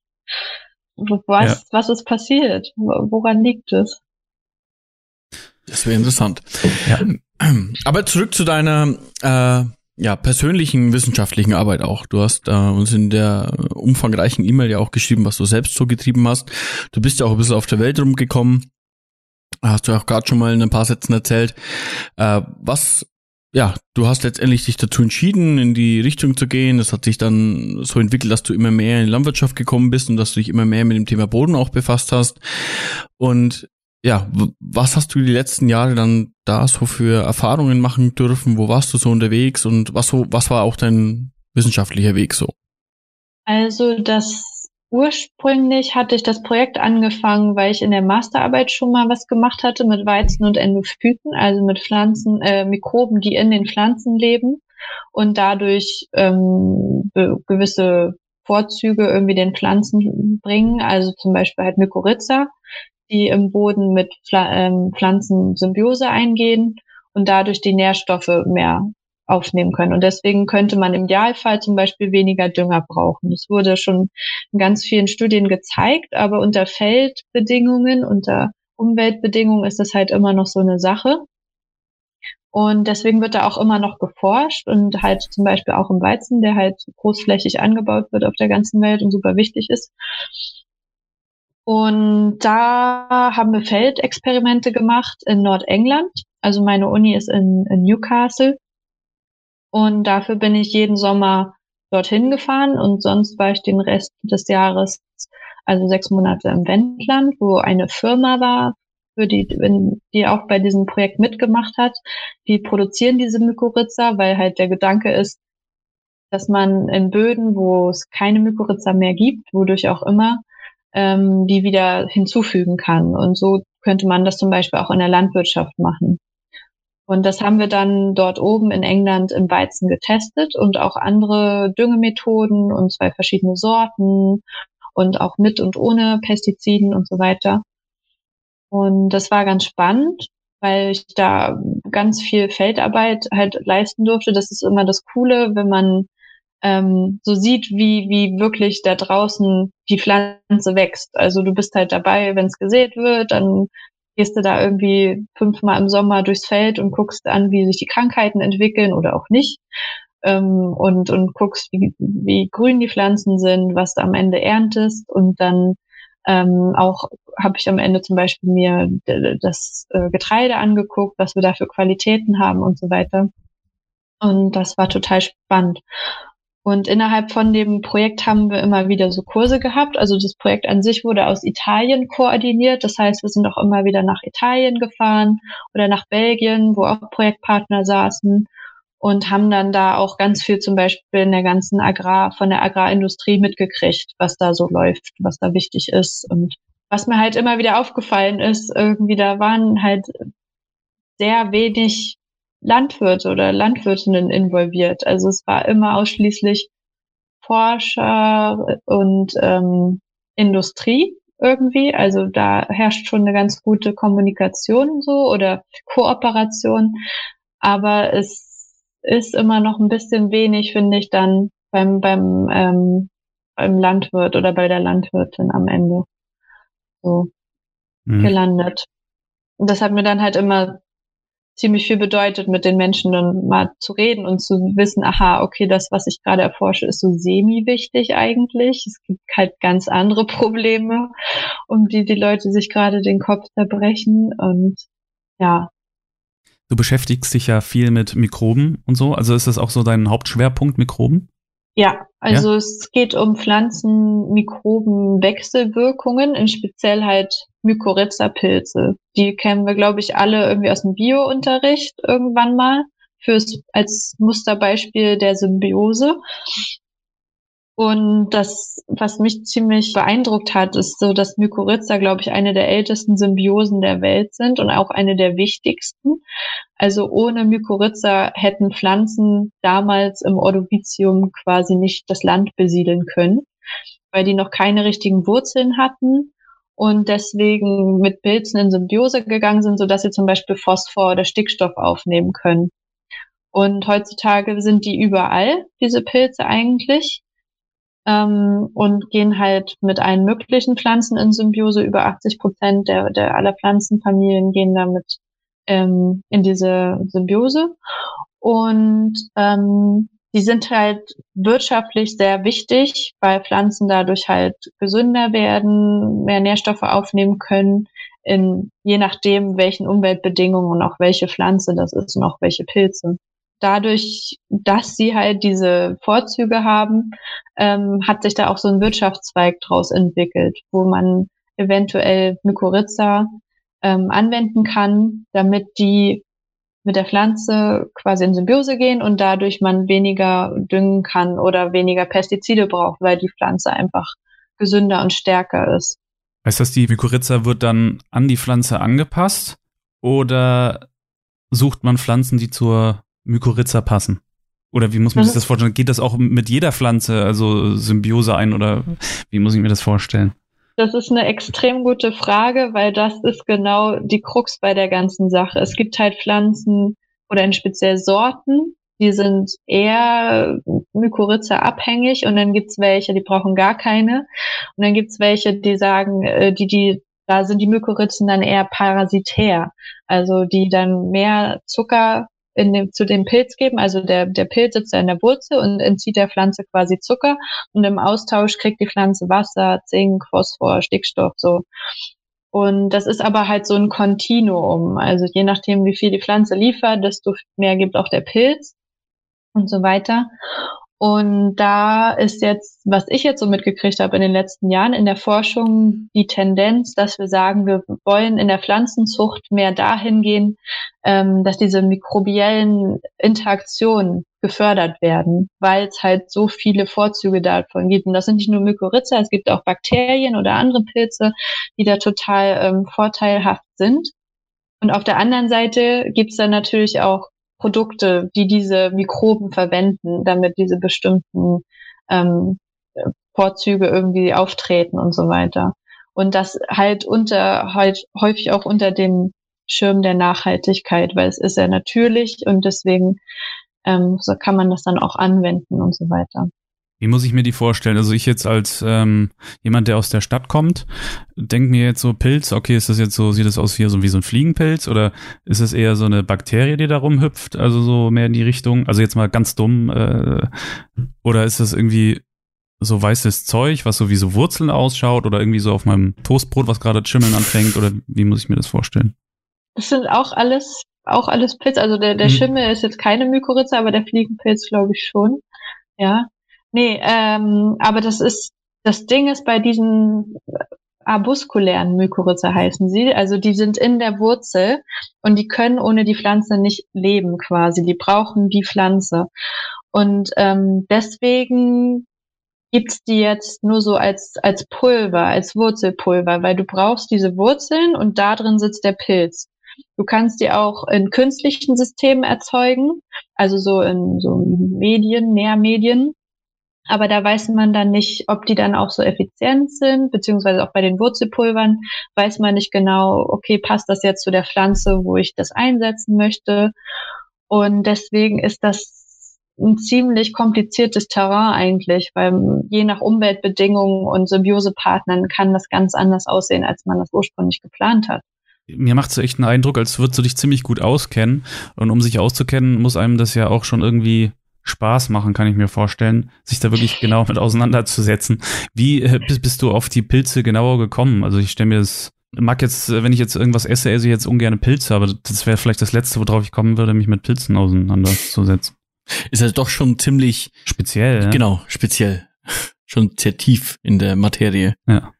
was, ja. was ist passiert? Woran liegt es? Das wäre interessant. Ja. Aber zurück zu deiner äh, ja, persönlichen wissenschaftlichen Arbeit auch. Du hast äh, uns in der umfangreichen E-Mail ja auch geschrieben, was du selbst so getrieben hast. Du bist ja auch ein bisschen auf der Welt rumgekommen. Hast du auch gerade schon mal in ein paar Sätzen erzählt. Äh, was, ja, du hast letztendlich dich dazu entschieden, in die Richtung zu gehen. Das hat sich dann so entwickelt, dass du immer mehr in die Landwirtschaft gekommen bist und dass du dich immer mehr mit dem Thema Boden auch befasst hast. Und ja, was hast du die letzten Jahre dann da so für Erfahrungen machen dürfen? Wo warst du so unterwegs und was, so, was war auch dein wissenschaftlicher Weg so? Also das Ursprünglich hatte ich das Projekt angefangen, weil ich in der Masterarbeit schon mal was gemacht hatte mit Weizen und Endophyten, also mit Pflanzen, äh, Mikroben, die in den Pflanzen leben und dadurch ähm, gewisse Vorzüge irgendwie den Pflanzen bringen, also zum Beispiel halt Mykorrhiza, die im Boden mit ähm, Pflanzen Symbiose eingehen und dadurch die Nährstoffe mehr aufnehmen können. Und deswegen könnte man im Idealfall zum Beispiel weniger Dünger brauchen. Das wurde schon in ganz vielen Studien gezeigt, aber unter Feldbedingungen, unter Umweltbedingungen ist das halt immer noch so eine Sache. Und deswegen wird da auch immer noch geforscht und halt zum Beispiel auch im Weizen, der halt großflächig angebaut wird auf der ganzen Welt und super wichtig ist. Und da haben wir Feldexperimente gemacht in Nordengland. Also meine Uni ist in, in Newcastle und dafür bin ich jeden Sommer dorthin gefahren und sonst war ich den Rest des Jahres, also sechs Monate im Wendland, wo eine Firma war, für die, die auch bei diesem Projekt mitgemacht hat. Die produzieren diese Mykorrhiza, weil halt der Gedanke ist, dass man in Böden, wo es keine Mykorrhiza mehr gibt, wodurch auch immer, ähm, die wieder hinzufügen kann. Und so könnte man das zum Beispiel auch in der Landwirtschaft machen. Und das haben wir dann dort oben in England im Weizen getestet und auch andere Düngemethoden und zwei verschiedene Sorten und auch mit und ohne Pestiziden und so weiter. Und das war ganz spannend, weil ich da ganz viel Feldarbeit halt leisten durfte. Das ist immer das Coole, wenn man ähm, so sieht, wie, wie wirklich da draußen die Pflanze wächst. Also du bist halt dabei, wenn es gesät wird, dann gehst du da irgendwie fünfmal im Sommer durchs Feld und guckst an, wie sich die Krankheiten entwickeln oder auch nicht. Ähm, und, und guckst, wie, wie grün die Pflanzen sind, was du am Ende erntest und dann ähm, auch habe ich am Ende zum Beispiel mir das äh, Getreide angeguckt, was wir da für Qualitäten haben und so weiter. Und das war total spannend. Und innerhalb von dem Projekt haben wir immer wieder so Kurse gehabt. Also das Projekt an sich wurde aus Italien koordiniert. Das heißt, wir sind auch immer wieder nach Italien gefahren oder nach Belgien, wo auch Projektpartner saßen und haben dann da auch ganz viel zum Beispiel in der ganzen Agrar, von der Agrarindustrie mitgekriegt, was da so läuft, was da wichtig ist. Und was mir halt immer wieder aufgefallen ist, irgendwie da waren halt sehr wenig Landwirte oder Landwirtinnen involviert. Also es war immer ausschließlich Forscher und ähm, Industrie irgendwie. Also da herrscht schon eine ganz gute Kommunikation so oder Kooperation. Aber es ist immer noch ein bisschen wenig, finde ich, dann beim, beim, ähm, beim Landwirt oder bei der Landwirtin am Ende so mhm. gelandet. Und das hat mir dann halt immer ziemlich viel bedeutet, mit den Menschen dann mal zu reden und zu wissen, aha, okay, das, was ich gerade erforsche, ist so semi-wichtig eigentlich. Es gibt halt ganz andere Probleme, um die die Leute sich gerade den Kopf zerbrechen und ja. Du beschäftigst dich ja viel mit Mikroben und so. Also ist das auch so dein Hauptschwerpunkt, Mikroben? Ja, also ja? es geht um Pflanzen-Mikroben-Wechselwirkungen, in speziell halt Mykorrhiza-Pilze. Die kennen wir, glaube ich, alle irgendwie aus dem Bio-Unterricht irgendwann mal fürs, als Musterbeispiel der Symbiose. Und das, was mich ziemlich beeindruckt hat, ist so, dass Mykorrhiza, glaube ich, eine der ältesten Symbiosen der Welt sind und auch eine der wichtigsten. Also ohne Mykorrhiza hätten Pflanzen damals im Ordovizium quasi nicht das Land besiedeln können, weil die noch keine richtigen Wurzeln hatten und deswegen mit Pilzen in Symbiose gegangen sind, sodass sie zum Beispiel Phosphor oder Stickstoff aufnehmen können. Und heutzutage sind die überall, diese Pilze eigentlich ähm, und gehen halt mit allen möglichen Pflanzen in Symbiose. Über 80 Prozent der, der aller Pflanzenfamilien gehen damit ähm, in diese Symbiose. Und ähm, die sind halt wirtschaftlich sehr wichtig, weil Pflanzen dadurch halt gesünder werden, mehr Nährstoffe aufnehmen können, in, je nachdem, welchen Umweltbedingungen und auch welche Pflanze das ist und auch welche Pilze dadurch, dass sie halt diese Vorzüge haben, ähm, hat sich da auch so ein Wirtschaftszweig draus entwickelt, wo man eventuell Mykorrhiza ähm, anwenden kann, damit die mit der Pflanze quasi in Symbiose gehen und dadurch man weniger düngen kann oder weniger Pestizide braucht, weil die Pflanze einfach gesünder und stärker ist. Heißt das, die Mykorrhiza wird dann an die Pflanze angepasst oder sucht man Pflanzen, die zur Mykorrhiza passen? Oder wie muss man sich das vorstellen? Geht das auch mit jeder Pflanze, also Symbiose ein oder wie muss ich mir das vorstellen? Das ist eine extrem gute Frage, weil das ist genau die Krux bei der ganzen Sache. Es gibt halt Pflanzen oder in speziell Sorten, die sind eher Mykorrhiza abhängig und dann gibt's welche, die brauchen gar keine. Und dann gibt's welche, die sagen, äh, die, die, da sind die Mykorrhizen dann eher parasitär. Also die dann mehr Zucker in dem, zu dem Pilz geben. Also der, der Pilz sitzt da in der Wurzel und entzieht der Pflanze quasi Zucker und im Austausch kriegt die Pflanze Wasser, Zink, Phosphor, Stickstoff, so. Und das ist aber halt so ein Kontinuum. Also je nachdem, wie viel die Pflanze liefert, desto mehr gibt auch der Pilz und so weiter. Und da ist jetzt, was ich jetzt so mitgekriegt habe in den letzten Jahren in der Forschung, die Tendenz, dass wir sagen, wir wollen in der Pflanzenzucht mehr dahin gehen, ähm, dass diese mikrobiellen Interaktionen gefördert werden, weil es halt so viele Vorzüge davon gibt. Und das sind nicht nur Mykorrhiza, es gibt auch Bakterien oder andere Pilze, die da total ähm, vorteilhaft sind. Und auf der anderen Seite gibt es dann natürlich auch Produkte, die diese Mikroben verwenden, damit diese bestimmten ähm, Vorzüge irgendwie auftreten und so weiter. Und das halt unter, halt häufig auch unter dem Schirm der Nachhaltigkeit, weil es ist ja natürlich und deswegen ähm, so kann man das dann auch anwenden und so weiter. Wie muss ich mir die vorstellen? Also ich jetzt als ähm, jemand, der aus der Stadt kommt, denke mir jetzt so Pilz, okay, ist das jetzt so, sieht das aus hier so wie so ein Fliegenpilz oder ist es eher so eine Bakterie, die da rumhüpft, also so mehr in die Richtung, also jetzt mal ganz dumm, äh, oder ist das irgendwie so weißes Zeug, was so wie so Wurzeln ausschaut oder irgendwie so auf meinem Toastbrot, was gerade schimmeln anfängt oder wie muss ich mir das vorstellen? Das sind auch alles, auch alles Pilz, also der, der hm. Schimmel ist jetzt keine Mykorrhiza, aber der Fliegenpilz glaube ich schon, ja. Nee, ähm, aber das ist, das Ding ist bei diesen arbuskulären Mykorrhiza heißen sie, also die sind in der Wurzel und die können ohne die Pflanze nicht leben quasi, die brauchen die Pflanze. Und ähm, deswegen gibt's die jetzt nur so als, als Pulver, als Wurzelpulver, weil du brauchst diese Wurzeln und da drin sitzt der Pilz. Du kannst die auch in künstlichen Systemen erzeugen, also so in so Medien, Nährmedien. Aber da weiß man dann nicht, ob die dann auch so effizient sind, beziehungsweise auch bei den Wurzelpulvern weiß man nicht genau, okay, passt das jetzt zu der Pflanze, wo ich das einsetzen möchte. Und deswegen ist das ein ziemlich kompliziertes Terrain eigentlich, weil je nach Umweltbedingungen und Symbiosepartnern kann das ganz anders aussehen, als man das ursprünglich geplant hat mir macht es echt einen Eindruck, als würdest du dich ziemlich gut auskennen. Und um sich auszukennen, muss einem das ja auch schon irgendwie Spaß machen, kann ich mir vorstellen, sich da wirklich genau mit auseinanderzusetzen. Wie äh, bist, bist du auf die Pilze genauer gekommen? Also ich stelle mir das, mag jetzt, äh, wenn ich jetzt irgendwas esse, esse ich jetzt ungern Pilze, aber das wäre vielleicht das Letzte, worauf ich kommen würde, mich mit Pilzen auseinanderzusetzen. Ist halt doch schon ziemlich speziell. Ja? Genau, speziell. schon sehr tief in der Materie. Ja.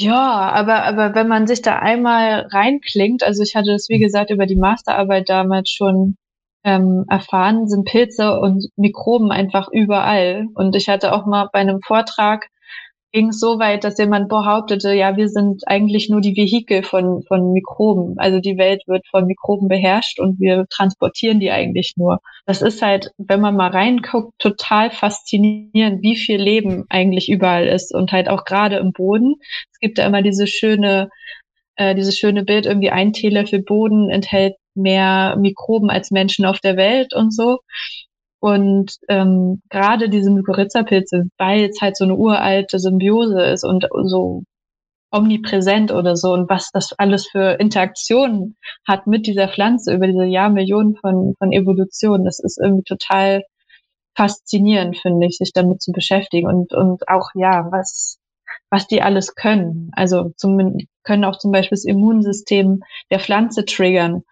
Ja, aber, aber wenn man sich da einmal reinklingt, also ich hatte das, wie gesagt, über die Masterarbeit damals schon ähm, erfahren, sind Pilze und Mikroben einfach überall. Und ich hatte auch mal bei einem Vortrag, ging es so weit, dass jemand behauptete, ja, wir sind eigentlich nur die Vehikel von, von Mikroben. Also die Welt wird von Mikroben beherrscht und wir transportieren die eigentlich nur. Das ist halt, wenn man mal reinguckt, total faszinierend, wie viel Leben eigentlich überall ist und halt auch gerade im Boden. Es gibt ja immer diese schöne, äh, dieses schöne Bild, irgendwie ein Teelöffel Boden enthält mehr Mikroben als Menschen auf der Welt und so. Und ähm, gerade diese Mykorrhiza-Pilze, weil es halt so eine uralte Symbiose ist und so omnipräsent oder so und was das alles für Interaktionen hat mit dieser Pflanze über diese Jahrmillionen von, von Evolution, das ist irgendwie total faszinierend, finde ich, sich damit zu beschäftigen und, und auch, ja, was, was die alles können. Also zum, können auch zum Beispiel das Immunsystem der Pflanze triggern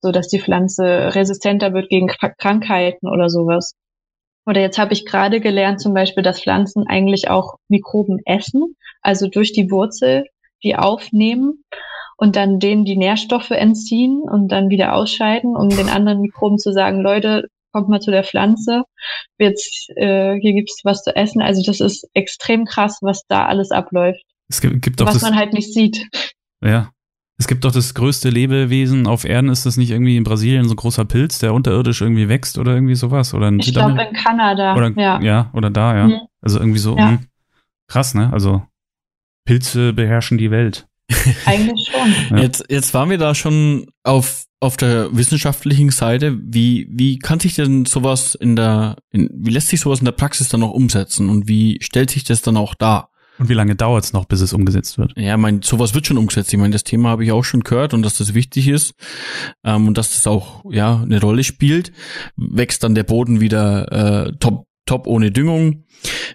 so dass die Pflanze resistenter wird gegen Krankheiten oder sowas. Oder jetzt habe ich gerade gelernt zum Beispiel, dass Pflanzen eigentlich auch Mikroben essen, also durch die Wurzel die aufnehmen und dann denen die Nährstoffe entziehen und dann wieder ausscheiden, um den anderen Mikroben zu sagen, Leute, kommt mal zu der Pflanze, jetzt äh, hier gibt's was zu essen. Also das ist extrem krass, was da alles abläuft. Es gibt, gibt was man halt nicht sieht. ja. Es gibt doch das größte Lebewesen auf Erden, ist das nicht irgendwie in Brasilien so ein großer Pilz, der unterirdisch irgendwie wächst oder irgendwie sowas? Oder in Ich glaube in Kanada. Oder, ja. ja. oder da, ja. Mhm. Also irgendwie so, Ja. mh. krass, ne? Also Pilze beherrschen die Welt. Eigentlich schon. Ja. Jetzt, jetzt waren wir da schon auf, auf der wissenschaftlichen Seite. Wie, wie kann sich denn sowas in der, in, wie lässt sich sowas in der Praxis dann auch umsetzen und wie stellt sich das dann auch dar? Und wie lange dauert es noch, bis es umgesetzt wird? Ja, mein, sowas wird schon umgesetzt. Ich meine, das Thema habe ich auch schon gehört und dass das wichtig ist ähm, und dass das auch ja eine Rolle spielt. Wächst dann der Boden wieder äh, top, top ohne Düngung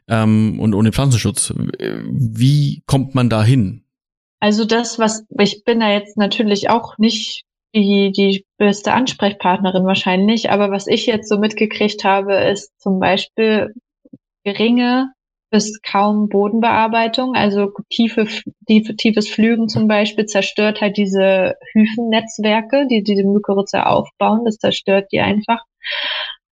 ähm, und ohne Pflanzenschutz. Wie kommt man da hin? Also das, was ich bin da jetzt natürlich auch nicht die, die beste Ansprechpartnerin wahrscheinlich, aber was ich jetzt so mitgekriegt habe, ist zum Beispiel geringe bis kaum Bodenbearbeitung, also tiefe, tiefe, tiefes Flügen zum Beispiel zerstört halt diese Hyphennetzwerke, die diese Mykorrhiza aufbauen, das zerstört die einfach.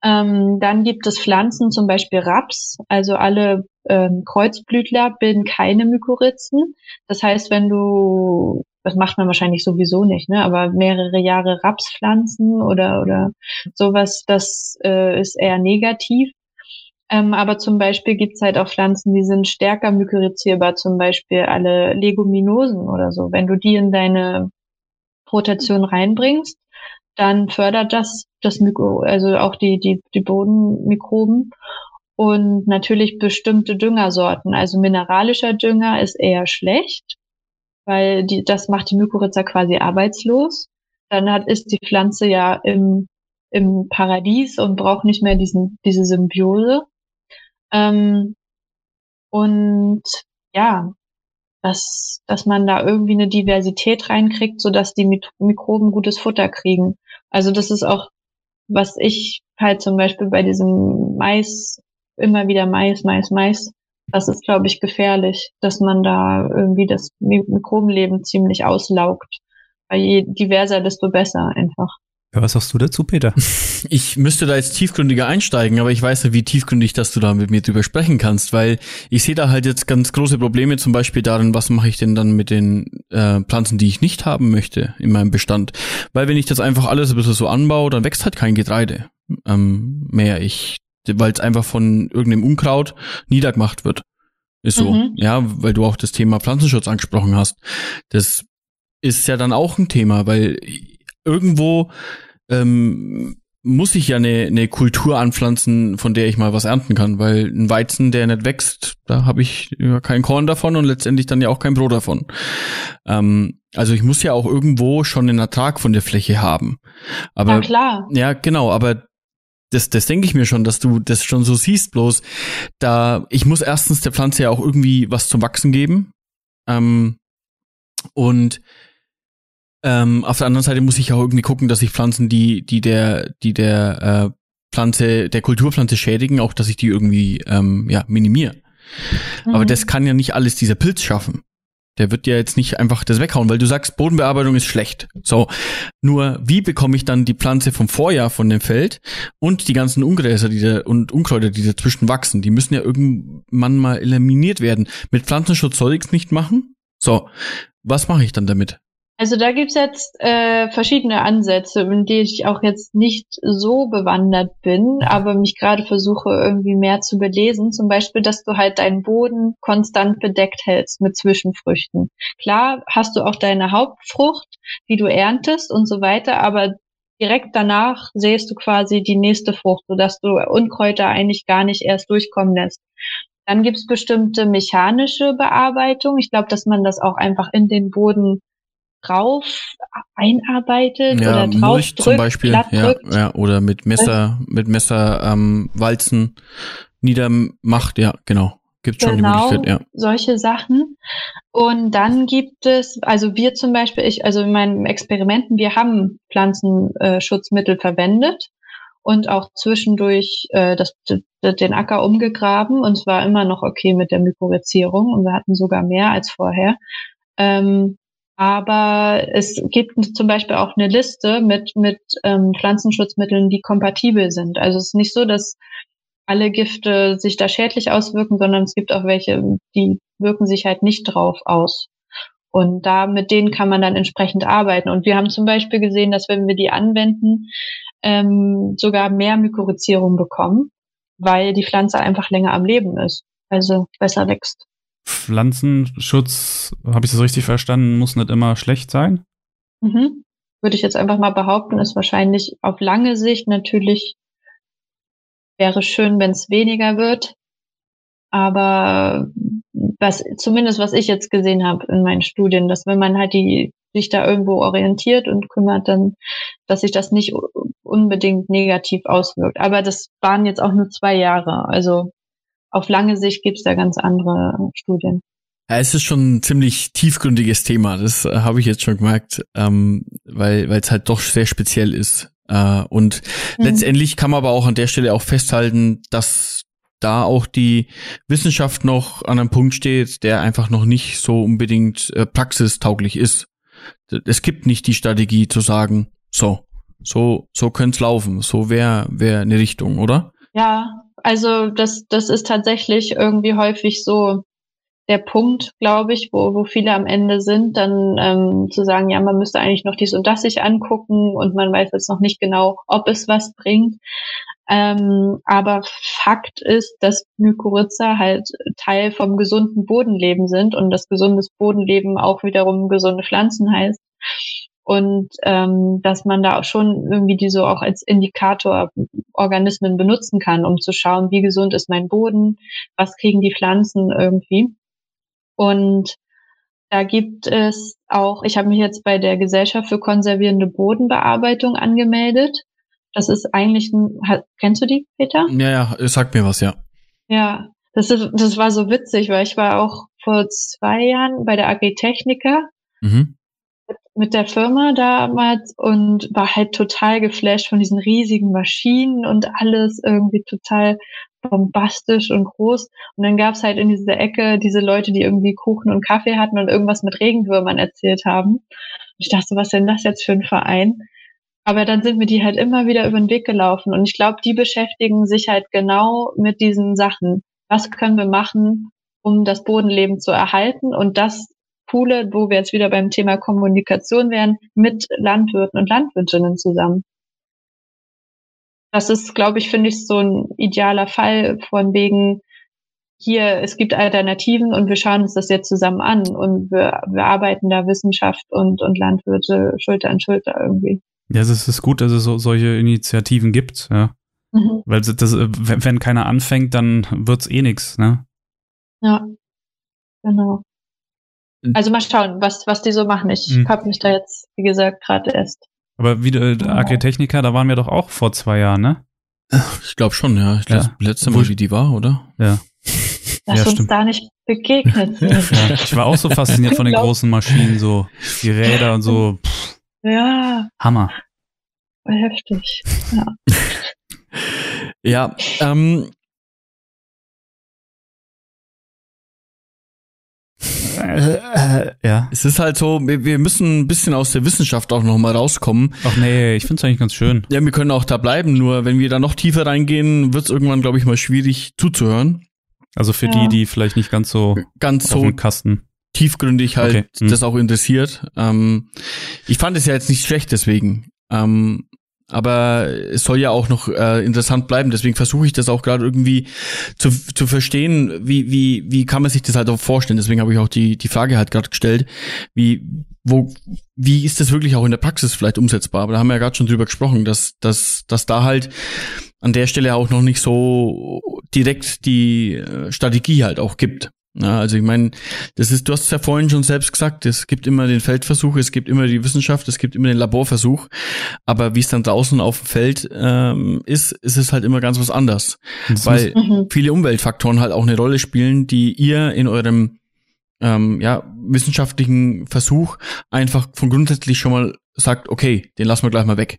Ähm, dann gibt es Pflanzen, zum Beispiel Raps, also alle ähm, Kreuzblütler bilden keine Mykorrhizen. Das heißt, wenn du, das macht man wahrscheinlich sowieso nicht, ne, aber mehrere Jahre Raps pflanzen oder, oder sowas, das äh, ist eher negativ. Ähm, aber zum Beispiel gibt's halt auch Pflanzen, die sind stärker mykorrhizierbar, zum Beispiel alle Leguminosen oder so. Wenn du die in deine Rotation reinbringst, dann fördert das das Myko, also auch die, die, die Bodenmikroben. Und natürlich bestimmte Düngersorten. Also mineralischer Dünger ist eher schlecht, weil die, das macht die Mykorrhiza quasi arbeitslos. Dann hat, ist die Pflanze ja im, im Paradies und braucht nicht mehr diesen, diese Symbiose. Ähm, und ja, dass, dass man da irgendwie eine Diversität reinkriegt, so dass die Mikroben gutes Futter kriegen. Also das ist auch, was ich halt zum Beispiel bei diesem Mais, immer wieder Mais, Mais, Mais, das ist, glaube ich, gefährlich, dass man da irgendwie das Mi- Mikrobenleben ziemlich auslaugt. Weil je diverser, desto besser einfach. Ja, was sagst du dazu, Peter? Ich müsste da jetzt tiefgründiger einsteigen, aber ich weiß ja, wie tiefgründig, dass du da mit mir drüber sprechen kannst, weil ich sehe da halt jetzt ganz große Probleme zum Beispiel darin, was mache ich denn dann mit den äh, Pflanzen, die ich nicht haben möchte in meinem Bestand. Weil wenn ich das einfach alles ein bisschen so anbaue, dann wächst halt kein Getreide ähm, mehr. Ich, weil es einfach von irgendeinem Unkraut niedergemacht wird. Ist so. Mhm. Ja, weil du auch das Thema Pflanzenschutz angesprochen hast. Das ist ja dann auch ein Thema, weil irgendwo ähm, muss ich ja eine, eine Kultur anpflanzen, von der ich mal was ernten kann, weil ein Weizen, der nicht wächst, da habe ich ja kein Korn davon und letztendlich dann ja auch kein Brot davon. Ähm, also ich muss ja auch irgendwo schon einen Ertrag von der Fläche haben. Aber Na klar. ja, genau, aber das, das denke ich mir schon, dass du das schon so siehst, bloß da, ich muss erstens der Pflanze ja auch irgendwie was zum Wachsen geben. Ähm, und ähm, auf der anderen Seite muss ich auch irgendwie gucken, dass ich Pflanzen, die, die der, die der äh, Pflanze, der Kulturpflanze schädigen, auch dass ich die irgendwie ähm, ja, minimiere. Aber Mhm. das kann ja nicht alles dieser Pilz schaffen. Der wird ja jetzt nicht einfach das weghauen, weil du sagst, Bodenbearbeitung ist schlecht. So. Nur, wie bekomme ich dann die Pflanze vom Vorjahr von dem Feld und die ganzen Ungräser die da, und Unkräuter, die dazwischen wachsen? Die müssen ja irgendwann mal eliminiert werden. Mit Pflanzenschutz soll ich's nicht machen? So. Was mache ich dann damit? Also da gibt's jetzt äh, verschiedene Ansätze, in die ich auch jetzt nicht so bewandert bin, aber mich gerade versuche irgendwie mehr zu belesen. Zum Beispiel, dass du halt deinen Boden konstant bedeckt hältst mit Zwischenfrüchten. Klar hast du auch deine Hauptfrucht, die du erntest und so weiter, aber direkt danach sähst du quasi die nächste Frucht, sodass du Unkräuter eigentlich gar nicht erst durchkommen lässt. Dann gibt's bestimmte mechanische Bearbeitung. Ich glaube, dass man das auch einfach in den Boden drauf einarbeitet Ja, oder drauf Mulch drückt, zum Beispiel. Ja, ja, oder mit Messer, mit Messer ähm, walzen niedermacht. Ja, genau. Gibt schon die Genau, Möglichkeit, ja. solche Sachen. Und dann gibt es, also wir zum Beispiel, ich, also in meinen Experimenten, wir haben Pflanzenschutzmittel verwendet und auch zwischendurch äh, das, den Acker umgegraben und es war immer noch okay mit der Mykorrhizierung und wir hatten sogar mehr als vorher. Ähm, Aber es gibt zum Beispiel auch eine Liste mit, mit ähm, Pflanzenschutzmitteln, die kompatibel sind. Also es ist nicht so, dass alle Gifte sich da schädlich auswirken, sondern es gibt auch welche, die wirken sich halt nicht drauf aus. Und da mit denen kann man dann entsprechend arbeiten. Und wir haben zum Beispiel gesehen, dass wenn wir die anwenden, ähm, sogar mehr Mykorrhizierung bekommen, weil die Pflanze einfach länger am Leben ist, also besser wächst. Pflanzenschutz, habe ich das richtig verstanden, muss nicht immer schlecht sein? Mhm. Würde ich jetzt einfach mal behaupten, ist wahrscheinlich auf lange Sicht natürlich wäre schön, wenn es weniger wird. Aber was zumindest was ich jetzt gesehen habe in meinen Studien, dass wenn man halt die sich da irgendwo orientiert und kümmert, dann, dass sich das nicht unbedingt negativ auswirkt. Aber das waren jetzt auch nur zwei Jahre. Also auf lange Sicht gibt's da ganz andere Studien. Ja, es ist schon ein ziemlich tiefgründiges Thema, das äh, habe ich jetzt schon gemerkt, ähm, weil weil es halt doch sehr speziell ist. Äh, und mhm. letztendlich kann man aber auch an der Stelle auch festhalten, dass da auch die Wissenschaft noch an einem Punkt steht, der einfach noch nicht so unbedingt äh, praxistauglich ist. Es gibt nicht die Strategie zu sagen, so, so, so könnte es laufen, so wäre wär eine Richtung, oder? Ja, also das, das ist tatsächlich irgendwie häufig so der Punkt, glaube ich, wo, wo viele am Ende sind, dann ähm, zu sagen, ja, man müsste eigentlich noch dies und das sich angucken und man weiß jetzt noch nicht genau, ob es was bringt. Ähm, aber Fakt ist, dass Mykorrhiza halt Teil vom gesunden Bodenleben sind und das gesundes Bodenleben auch wiederum gesunde Pflanzen heißt. Und ähm, dass man da auch schon irgendwie die so auch als Indikator Organismen benutzen kann, um zu schauen, wie gesund ist mein Boden, was kriegen die Pflanzen irgendwie. Und da gibt es auch, ich habe mich jetzt bei der Gesellschaft für konservierende Bodenbearbeitung angemeldet. Das ist eigentlich ein, kennst du die, Peter? Ja, ja, sag mir was, ja. Ja, das ist, das war so witzig, weil ich war auch vor zwei Jahren bei der Agritechnica mhm. Mit, der Firma damals und war halt total geflasht von diesen riesigen Maschinen und alles irgendwie total bombastisch und groß. Und dann gab's halt in dieser Ecke diese Leute, die irgendwie Kuchen und Kaffee hatten und irgendwas mit Regenwürmern erzählt haben. Ich dachte, was denn das jetzt für ein Verein? Aber dann sind mir die halt immer wieder über den Weg gelaufen. Und ich glaube, die beschäftigen sich halt genau mit diesen Sachen. Was können wir machen, um das Bodenleben zu erhalten? Und das Coole, wo wir jetzt wieder beim Thema Kommunikation wären, mit Landwirten und Landwirtinnen zusammen. Das ist, glaube ich, finde ich, so ein idealer Fall von wegen, hier, es gibt Alternativen und wir schauen uns das jetzt zusammen an und wir, wir arbeiten da Wissenschaft und, und Landwirte Schulter an Schulter irgendwie. Ja, es ist gut, dass es so, solche Initiativen gibt, ja. Mhm. Weil das, wenn keiner anfängt, dann wird's eh nix, ne? Ja, genau. Also mal schauen, was, was die so machen. Ich mhm. habe mich da jetzt, wie gesagt, gerade erst. Aber wie äh, Agritechnica, da waren wir doch auch vor zwei Jahren, ne? Ich glaube schon, ja. Ich glaube, ja. letzte Mal, wie die war, oder? Ja. Lass ja, uns stimmt. da nicht begegnet sind. ja, ich war auch so fasziniert von den großen Maschinen, so die Räder und so. Pff. Ja. Hammer. Heftig. Ja. ja, ähm, Äh, ja. Es ist halt so, wir, wir müssen ein bisschen aus der Wissenschaft auch nochmal rauskommen. Ach nee, ich finde es eigentlich ganz schön. Ja, wir können auch da bleiben, nur wenn wir da noch tiefer reingehen, wird es irgendwann, glaube ich, mal schwierig zuzuhören. Also für ja. die, die vielleicht nicht ganz so ganz so Kasten tiefgründig halt okay. hm. das auch interessiert. Ähm, ich fand es ja jetzt nicht schlecht deswegen. Ähm, aber es soll ja auch noch äh, interessant bleiben. Deswegen versuche ich das auch gerade irgendwie zu, zu verstehen, wie, wie, wie kann man sich das halt auch vorstellen. Deswegen habe ich auch die, die Frage halt gerade gestellt, wie, wo, wie ist das wirklich auch in der Praxis vielleicht umsetzbar? Aber da haben wir ja gerade schon drüber gesprochen, dass, dass, dass da halt an der Stelle auch noch nicht so direkt die äh, Strategie halt auch gibt. Ja, also ich meine, das ist, du hast es ja vorhin schon selbst gesagt, es gibt immer den Feldversuch, es gibt immer die Wissenschaft, es gibt immer den Laborversuch, aber wie es dann draußen auf dem Feld ähm, ist, ist es halt immer ganz was anderes. Das weil mhm. viele Umweltfaktoren halt auch eine Rolle spielen, die ihr in eurem ähm, ja, wissenschaftlichen Versuch einfach von grundsätzlich schon mal sagt, okay, den lassen wir gleich mal weg.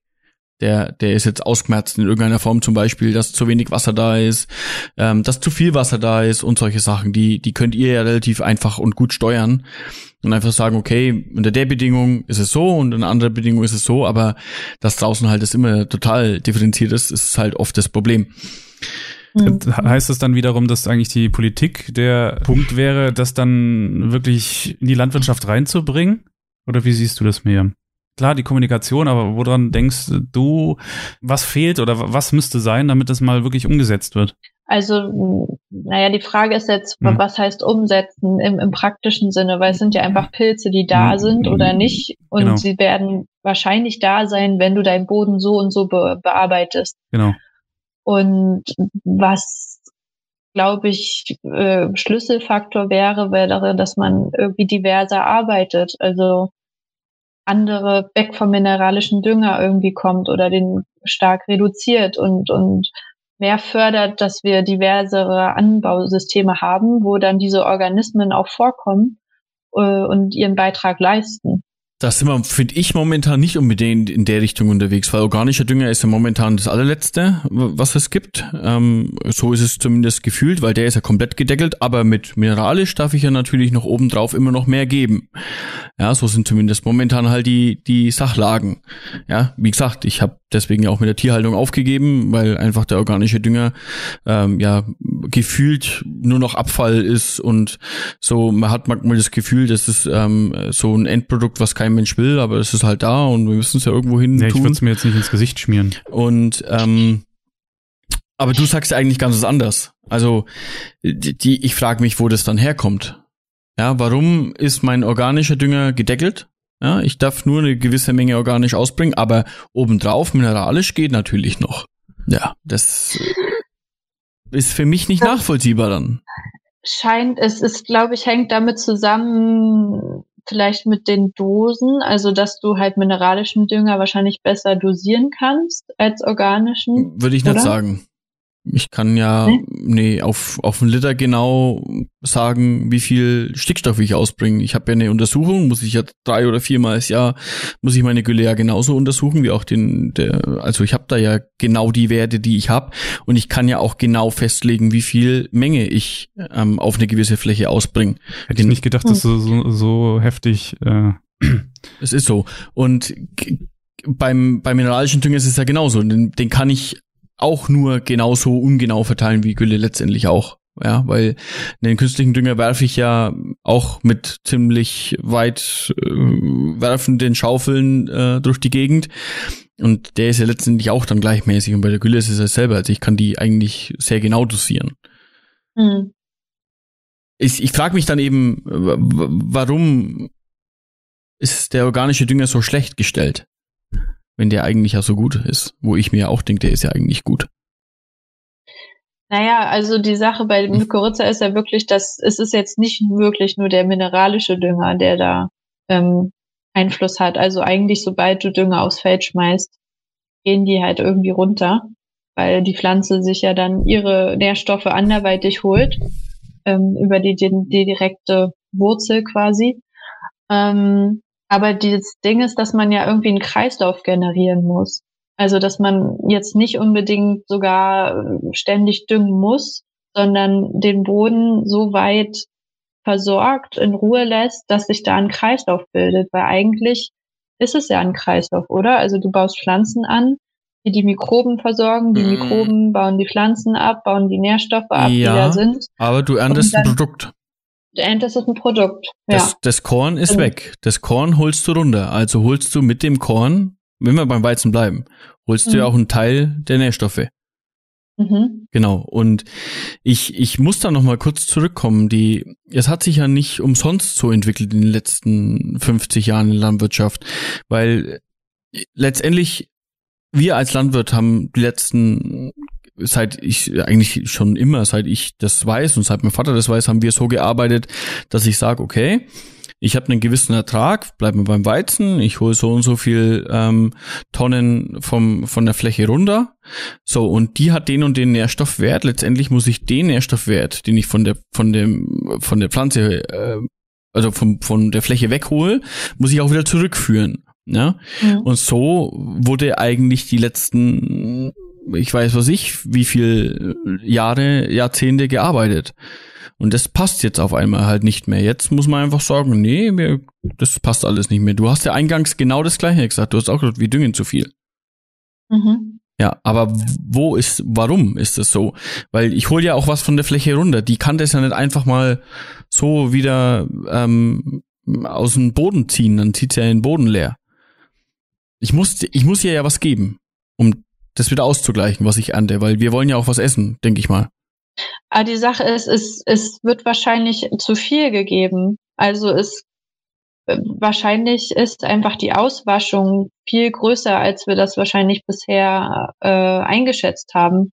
Der, der ist jetzt ausgemerzt in irgendeiner Form zum Beispiel, dass zu wenig Wasser da ist, ähm, dass zu viel Wasser da ist und solche Sachen, die, die könnt ihr ja relativ einfach und gut steuern und einfach sagen, okay, unter der Bedingung ist es so und in anderer Bedingung ist es so, aber dass draußen halt das immer total differenziert ist, ist halt oft das Problem. Mhm. Heißt das dann wiederum, dass eigentlich die Politik der Punkt wäre, das dann wirklich in die Landwirtschaft reinzubringen? Oder wie siehst du das, Miriam? Klar, die Kommunikation, aber woran denkst du, was fehlt oder was müsste sein, damit das mal wirklich umgesetzt wird? Also, naja, die Frage ist jetzt, hm. was heißt umsetzen im, im, praktischen Sinne, weil es sind ja einfach Pilze, die da hm. sind oder nicht und genau. sie werden wahrscheinlich da sein, wenn du deinen Boden so und so be bearbeitest. Genau. Und was, glaube ich, äh, Schlüsselfaktor wäre, wäre, dass man irgendwie diverser arbeitet. Also andere weg vom mineralischen Dünger irgendwie kommt oder den stark reduziert und, und mehr fördert, dass wir diversere Anbausysteme haben, wo dann diese Organismen auch vorkommen äh, und ihren Beitrag leisten. Da sind wir, finde ich, momentan nicht unbedingt in der Richtung unterwegs, weil organischer Dünger ist ja momentan das allerletzte, was es gibt. Ähm, so ist es zumindest gefühlt, weil der ist ja komplett gedeckelt, aber mit mineralisch darf ich ja natürlich noch obendrauf immer noch mehr geben. Ja, so sind zumindest momentan halt die, die Sachlagen. Ja, wie gesagt, ich habe deswegen ja auch mit der Tierhaltung aufgegeben, weil einfach der organische Dünger ähm, ja gefühlt nur noch Abfall ist und so, man hat manchmal das Gefühl, das ist ähm, so ein Endprodukt, was kein Mensch will, aber es ist halt da und wir müssen es ja irgendwo hin ja, tun. Ich würde es mir jetzt nicht ins Gesicht schmieren. Und ähm, aber du sagst ja eigentlich ganz was anders. Also die, die ich frage mich, wo das dann herkommt. Ja, warum ist mein organischer Dünger gedeckelt? Ja, ich darf nur eine gewisse Menge organisch ausbringen, aber obendrauf mineralisch geht natürlich noch. Ja, das ist für mich nicht nachvollziehbar dann. Scheint, es ist, glaube ich, hängt damit zusammen, vielleicht mit den Dosen, also dass du halt mineralischen Dünger wahrscheinlich besser dosieren kannst als organischen. Würde ich nicht oder? sagen. Ich kann ja, hm? nee, auf, auf einen Liter genau sagen, wie viel Stickstoff ich ausbringe. Ich habe ja eine Untersuchung, muss ich ja drei oder viermal das Jahr, muss ich meine Gülle ja genauso untersuchen, wie auch den, der, also ich habe da ja genau die Werte, die ich habe. Und ich kann ja auch genau festlegen, wie viel Menge ich ähm, auf eine gewisse Fläche ausbringe. Hätte ich nicht gedacht, dass hm. so, so heftig. Äh es ist so. Und beim, beim mineralischen Dünger ist es ja genauso. Den, den kann ich auch nur genauso ungenau verteilen wie Gülle letztendlich auch. Ja, weil den künstlichen Dünger werfe ich ja auch mit ziemlich weit äh, werfenden Schaufeln äh, durch die Gegend. Und der ist ja letztendlich auch dann gleichmäßig. Und bei der Gülle ist es ja selber. Also ich kann die eigentlich sehr genau dosieren. Mhm. Ich, ich frage mich dann eben, warum ist der organische Dünger so schlecht gestellt? Wenn der eigentlich ja so gut ist, wo ich mir auch denke, der ist ja eigentlich gut. Naja, also die Sache bei dem Mykorrhiza ist ja wirklich, dass es ist jetzt nicht wirklich nur der mineralische Dünger, der da ähm, Einfluss hat. Also eigentlich, sobald du Dünger aufs Feld schmeißt, gehen die halt irgendwie runter, weil die Pflanze sich ja dann ihre Nährstoffe anderweitig holt, ähm, über die, die, die direkte Wurzel quasi. Ähm, aber dieses Ding ist, dass man ja irgendwie einen Kreislauf generieren muss. Also, dass man jetzt nicht unbedingt sogar äh, ständig düngen muss, sondern den Boden so weit versorgt, in Ruhe lässt, dass sich da ein Kreislauf bildet. Weil eigentlich ist es ja ein Kreislauf, oder? Also du baust Pflanzen an, die die Mikroben versorgen, die mhm. Mikroben bauen die Pflanzen ab, bauen die Nährstoffe ab, ja, die da sind. Aber du erntest ein Produkt. Das ist ein Produkt. Ja. Das, das Korn ist weg. Das Korn holst du runter. Also holst du mit dem Korn, wenn wir beim Weizen bleiben, holst mhm. du ja auch einen Teil der Nährstoffe. Mhm. Genau. Und ich, ich muss da noch mal kurz zurückkommen. Die, es hat sich ja nicht umsonst so entwickelt in den letzten 50 Jahren in der Landwirtschaft, weil letztendlich wir als Landwirt haben die letzten seit ich eigentlich schon immer, seit ich das weiß und seit mein Vater das weiß, haben wir so gearbeitet, dass ich sage, okay, ich habe einen gewissen Ertrag, bleiben wir beim Weizen, ich hole so und so viel ähm, Tonnen vom, von der Fläche runter. So, und die hat den und den Nährstoffwert. Letztendlich muss ich den Nährstoffwert, den ich von der, von dem, von der Pflanze, äh, also vom, von der Fläche weghole, muss ich auch wieder zurückführen. Ja? Mhm. Und so wurde eigentlich die letzten, ich weiß was ich, wie viel Jahre, Jahrzehnte gearbeitet. Und das passt jetzt auf einmal halt nicht mehr. Jetzt muss man einfach sagen, nee, mir, das passt alles nicht mehr. Du hast ja eingangs genau das gleiche gesagt. Du hast auch gesagt, wir düngen zu viel. Mhm. Ja, aber wo ist, warum ist das so? Weil ich hole ja auch was von der Fläche runter. Die kann das ja nicht einfach mal so wieder ähm, aus dem Boden ziehen. Dann zieht ja den Boden leer. Ich muss, ich muss ihr ja was geben, um das wieder auszugleichen, was ich ernte, weil wir wollen ja auch was essen, denke ich mal. Aber die Sache ist, es, es wird wahrscheinlich zu viel gegeben. Also es äh, wahrscheinlich ist einfach die Auswaschung viel größer, als wir das wahrscheinlich bisher äh, eingeschätzt haben.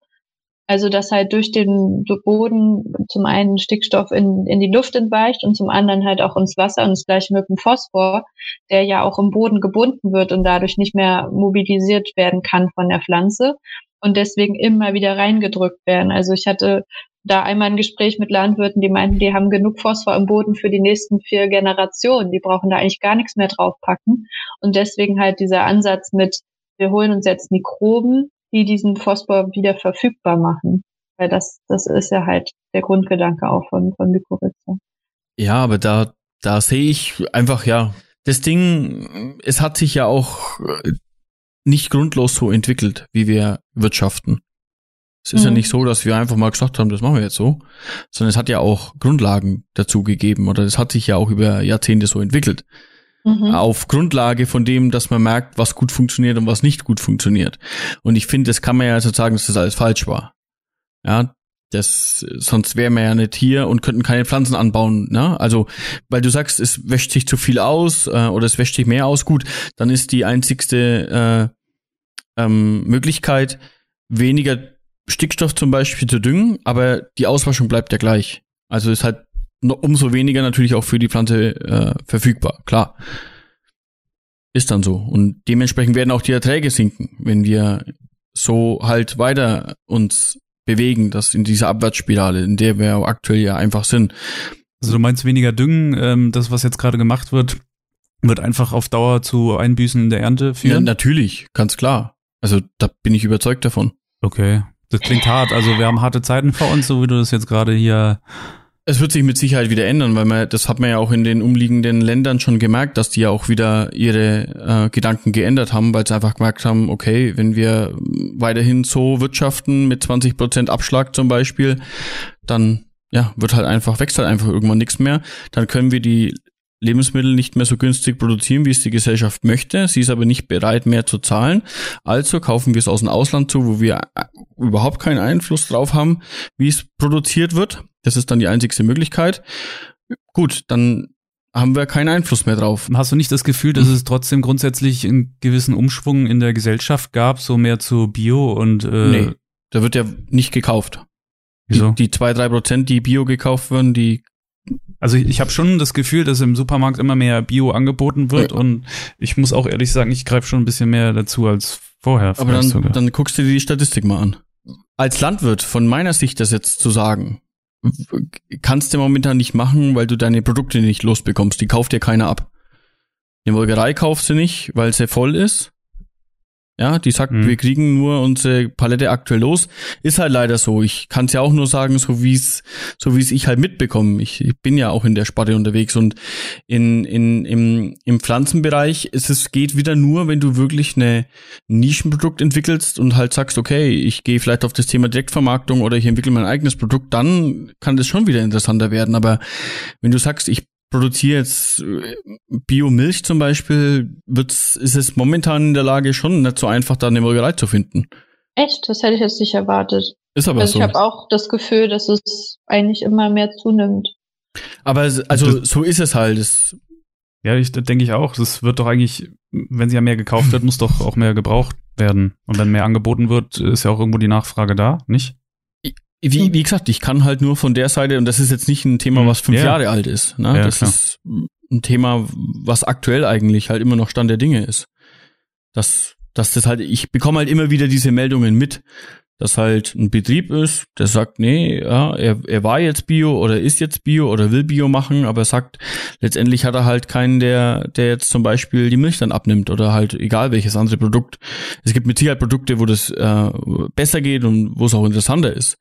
Also dass halt durch den Boden zum einen Stickstoff in, in die Luft entweicht und zum anderen halt auch ins Wasser und das gleiche mit dem Phosphor, der ja auch im Boden gebunden wird und dadurch nicht mehr mobilisiert werden kann von der Pflanze und deswegen immer wieder reingedrückt werden. Also ich hatte da einmal ein Gespräch mit Landwirten, die meinten, die haben genug Phosphor im Boden für die nächsten vier Generationen. Die brauchen da eigentlich gar nichts mehr draufpacken. Und deswegen halt dieser Ansatz mit, wir holen uns jetzt Mikroben, die diesen Phosphor wieder verfügbar machen. Weil das, das ist ja halt der Grundgedanke auch von, von Mykorrhiza. Ja, aber da, da sehe ich einfach, ja, das Ding, es hat sich ja auch nicht grundlos so entwickelt, wie wir wirtschaften. Es ist mhm. ja nicht so, dass wir einfach mal gesagt haben, das machen wir jetzt so, sondern es hat ja auch Grundlagen dazu gegeben oder es hat sich ja auch über Jahrzehnte so entwickelt. Mhm. Auf Grundlage von dem, dass man merkt, was gut funktioniert und was nicht gut funktioniert. Und ich finde, das kann man ja also sagen, dass das alles falsch war. Ja, das, sonst wären wir ja nicht hier und könnten keine Pflanzen anbauen. Ne? Also, weil du sagst, es wäscht sich zu viel aus äh, oder es wäscht sich mehr aus, gut, dann ist die einzigste äh, ähm, Möglichkeit, weniger Stickstoff zum Beispiel zu düngen, aber die Auswaschung bleibt ja gleich. Also ist halt umso weniger natürlich auch für die Pflanze äh, verfügbar, klar. Ist dann so. Und dementsprechend werden auch die Erträge sinken, wenn wir so halt weiter uns bewegen, das in dieser Abwärtsspirale, in der wir aktuell ja einfach sind. Also du meinst weniger düngen, ähm, das, was jetzt gerade gemacht wird, wird einfach auf Dauer zu Einbüßen in der Ernte führen? Ja, natürlich, ganz klar. Also da bin ich überzeugt davon. Okay. Das klingt hart. Also wir haben harte Zeiten vor uns, so wie du das jetzt gerade hier es wird sich mit Sicherheit wieder ändern, weil man, das hat man ja auch in den umliegenden Ländern schon gemerkt, dass die ja auch wieder ihre äh, Gedanken geändert haben, weil sie einfach gemerkt haben, okay, wenn wir weiterhin so wirtschaften mit 20 Prozent Abschlag zum Beispiel, dann ja, wird halt einfach, wächst halt einfach irgendwann nichts mehr. Dann können wir die Lebensmittel nicht mehr so günstig produzieren, wie es die Gesellschaft möchte. Sie ist aber nicht bereit, mehr zu zahlen. Also kaufen wir es aus dem Ausland zu, wo wir äh, überhaupt keinen Einfluss drauf haben, wie es produziert wird. Das ist dann die einzigste Möglichkeit. Gut, dann haben wir keinen Einfluss mehr drauf. Hast du nicht das Gefühl, dass es trotzdem grundsätzlich einen gewissen Umschwung in der Gesellschaft gab, so mehr zu Bio und äh Nee, da wird ja nicht gekauft. Wieso? Die, die zwei, drei Prozent, die Bio gekauft werden, die also ich, ich habe schon das Gefühl, dass im Supermarkt immer mehr Bio angeboten wird ja. und ich muss auch ehrlich sagen, ich greife schon ein bisschen mehr dazu als vorher. Aber dann, dann guckst du dir die Statistik mal an. Als Landwirt, von meiner Sicht das jetzt zu sagen, kannst du momentan nicht machen, weil du deine Produkte nicht losbekommst. Die kauft dir keiner ab. Die Molkerei kauft sie nicht, weil sie voll ist. Ja, die sagt, mhm. wir kriegen nur unsere Palette aktuell los. Ist halt leider so. Ich kann es ja auch nur sagen, so wie es, so wie es ich halt mitbekomme. Ich, ich, bin ja auch in der Sparte unterwegs und in, in, im, im Pflanzenbereich ist es geht wieder nur, wenn du wirklich eine Nischenprodukt entwickelst und halt sagst, okay, ich gehe vielleicht auf das Thema Direktvermarktung oder ich entwickle mein eigenes Produkt, dann kann das schon wieder interessanter werden. Aber wenn du sagst, ich produziere jetzt äh, Biomilch zum Beispiel, wird's, ist es momentan in der Lage schon nicht so einfach, da eine Molkerei zu finden. Echt? Das hätte ich jetzt nicht erwartet. Ist aber also so. Ich habe auch das Gefühl, dass es eigentlich immer mehr zunimmt. Aber also so ist es halt. Es ja, ich denke ich auch. Das wird doch eigentlich, wenn sie ja mehr gekauft wird, muss doch auch mehr gebraucht werden. Und wenn mehr angeboten wird, ist ja auch irgendwo die Nachfrage da, nicht? Wie, hm. wie gesagt, ich kann halt nur von der Seite, und das ist jetzt nicht ein Thema, hm. was fünf ja. Jahre alt ist. Ne? Ja, das klar. ist ein Thema, was aktuell eigentlich halt immer noch Stand der Dinge ist. Dass, dass das halt, ich bekomme halt immer wieder diese Meldungen mit, dass halt ein Betrieb ist, der sagt, nee, ja, er, er war jetzt Bio oder ist jetzt Bio oder will Bio machen, aber er sagt, letztendlich hat er halt keinen, der, der jetzt zum Beispiel die Milch dann abnimmt oder halt egal welches andere Produkt. Es gibt mit Sicherheit Produkte, wo das äh, besser geht und wo es auch interessanter ist.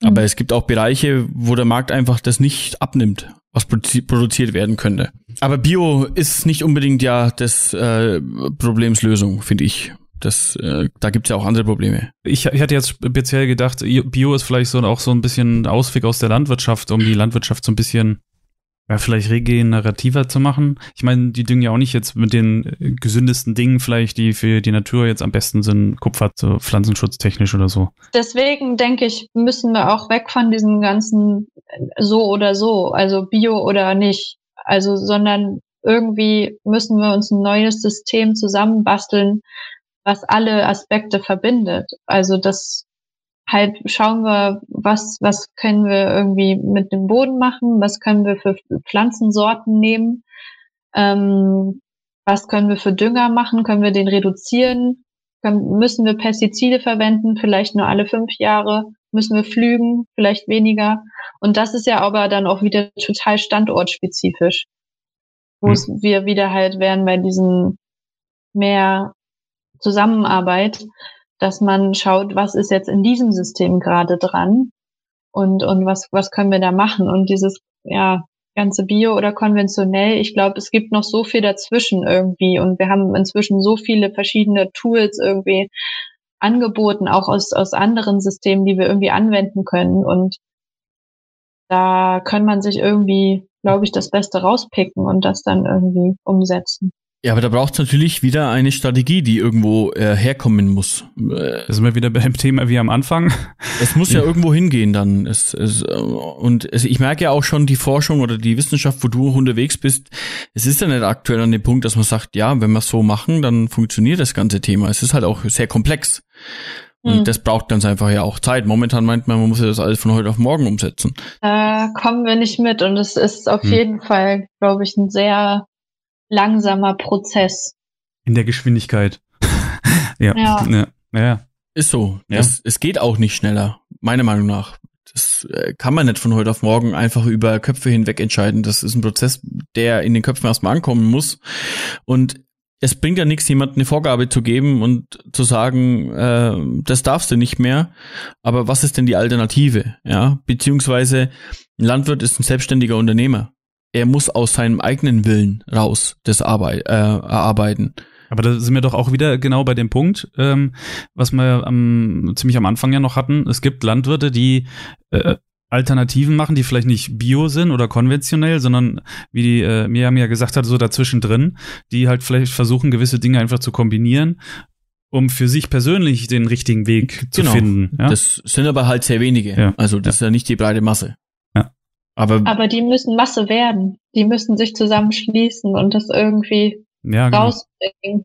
Mhm. Aber es gibt auch Bereiche, wo der Markt einfach das nicht abnimmt, was produziert werden könnte. Aber Bio ist nicht unbedingt ja das äh, Problemslösung, finde ich. Das, äh, da gibt's ja auch andere Probleme. Ich, ich hatte jetzt speziell gedacht, Bio ist vielleicht so auch so ein bisschen Ausweg aus der Landwirtschaft, um die Landwirtschaft so ein bisschen ja, vielleicht regenerativer zu machen. Ich meine, die düngen ja auch nicht jetzt mit den äh, gesündesten Dingen vielleicht, die für die Natur jetzt am besten sind, Kupfer so pflanzenschutztechnisch oder so. Deswegen denke ich, müssen wir auch weg von diesen ganzen äh, so oder so, also Bio oder nicht. Also, sondern irgendwie müssen wir uns ein neues System zusammenbasteln, was alle Aspekte verbindet. Also das halt schauen wir, was, was können wir irgendwie mit dem Boden machen, was können wir für Pflanzensorten nehmen, ähm, was können wir für Dünger machen, können wir den reduzieren, können, müssen wir Pestizide verwenden, vielleicht nur alle fünf Jahre, müssen wir flügen, vielleicht weniger. Und das ist ja aber dann auch wieder total standortspezifisch, wo hm. wir wieder halt wären bei diesen mehr Zusammenarbeit, dass man schaut, was ist jetzt in diesem System gerade dran und, und was, was können wir da machen? Und dieses, ja, ganze Bio oder konventionell, ich glaube, es gibt noch so viel dazwischen irgendwie und wir haben inzwischen so viele verschiedene Tools irgendwie angeboten, auch aus, aus anderen Systemen, die wir irgendwie anwenden können und da kann man sich irgendwie, glaube ich, das Beste rauspicken und das dann irgendwie umsetzen. Ja, aber da braucht es natürlich wieder eine Strategie, die irgendwo äh, herkommen muss. Da sind wir wieder beim Thema wie am Anfang. Es muss ja, ja irgendwo hingehen dann. Es, es, und es, ich merke ja auch schon die Forschung oder die Wissenschaft, wo du unterwegs bist. Es ist ja nicht aktuell an dem Punkt, dass man sagt, ja, wenn wir es so machen, dann funktioniert das ganze Thema. Es ist halt auch sehr komplex. Und hm. das braucht ganz einfach ja auch Zeit. Momentan meint man, man muss ja das alles von heute auf morgen umsetzen. Da kommen wir nicht mit und es ist auf hm. jeden Fall, glaube ich, ein sehr langsamer Prozess. In der Geschwindigkeit. ja. Ja. ja. ja. Ist so. Ja. Das, es geht auch nicht schneller, meiner Meinung nach. Das äh, kann man nicht von heute auf morgen einfach über Köpfe hinweg entscheiden. Das ist ein Prozess, der in den Köpfen erstmal ankommen muss. Und es bringt ja nichts, jemand eine Vorgabe zu geben und zu sagen, äh, das darfst du nicht mehr. Aber was ist denn die Alternative? Ja, beziehungsweise ein Landwirt ist ein selbstständiger Unternehmer er muss aus seinem eigenen Willen raus das Arbeit, äh, erarbeiten. Aber da sind wir doch auch wieder genau bei dem Punkt, ähm, was wir am, ziemlich am Anfang ja noch hatten. Es gibt Landwirte, die äh, Alternativen machen, die vielleicht nicht bio sind oder konventionell, sondern wie die äh, Miriam ja gesagt hat, so dazwischen drin, die halt vielleicht versuchen, gewisse Dinge einfach zu kombinieren, um für sich persönlich den richtigen Weg zu genau. finden. Ja? Das sind aber halt sehr wenige. Ja. Also das ja. ist ja nicht die breite Masse. Aber, aber die müssen Masse werden. Die müssen sich zusammenschließen und das irgendwie ja, genau. rausbringen.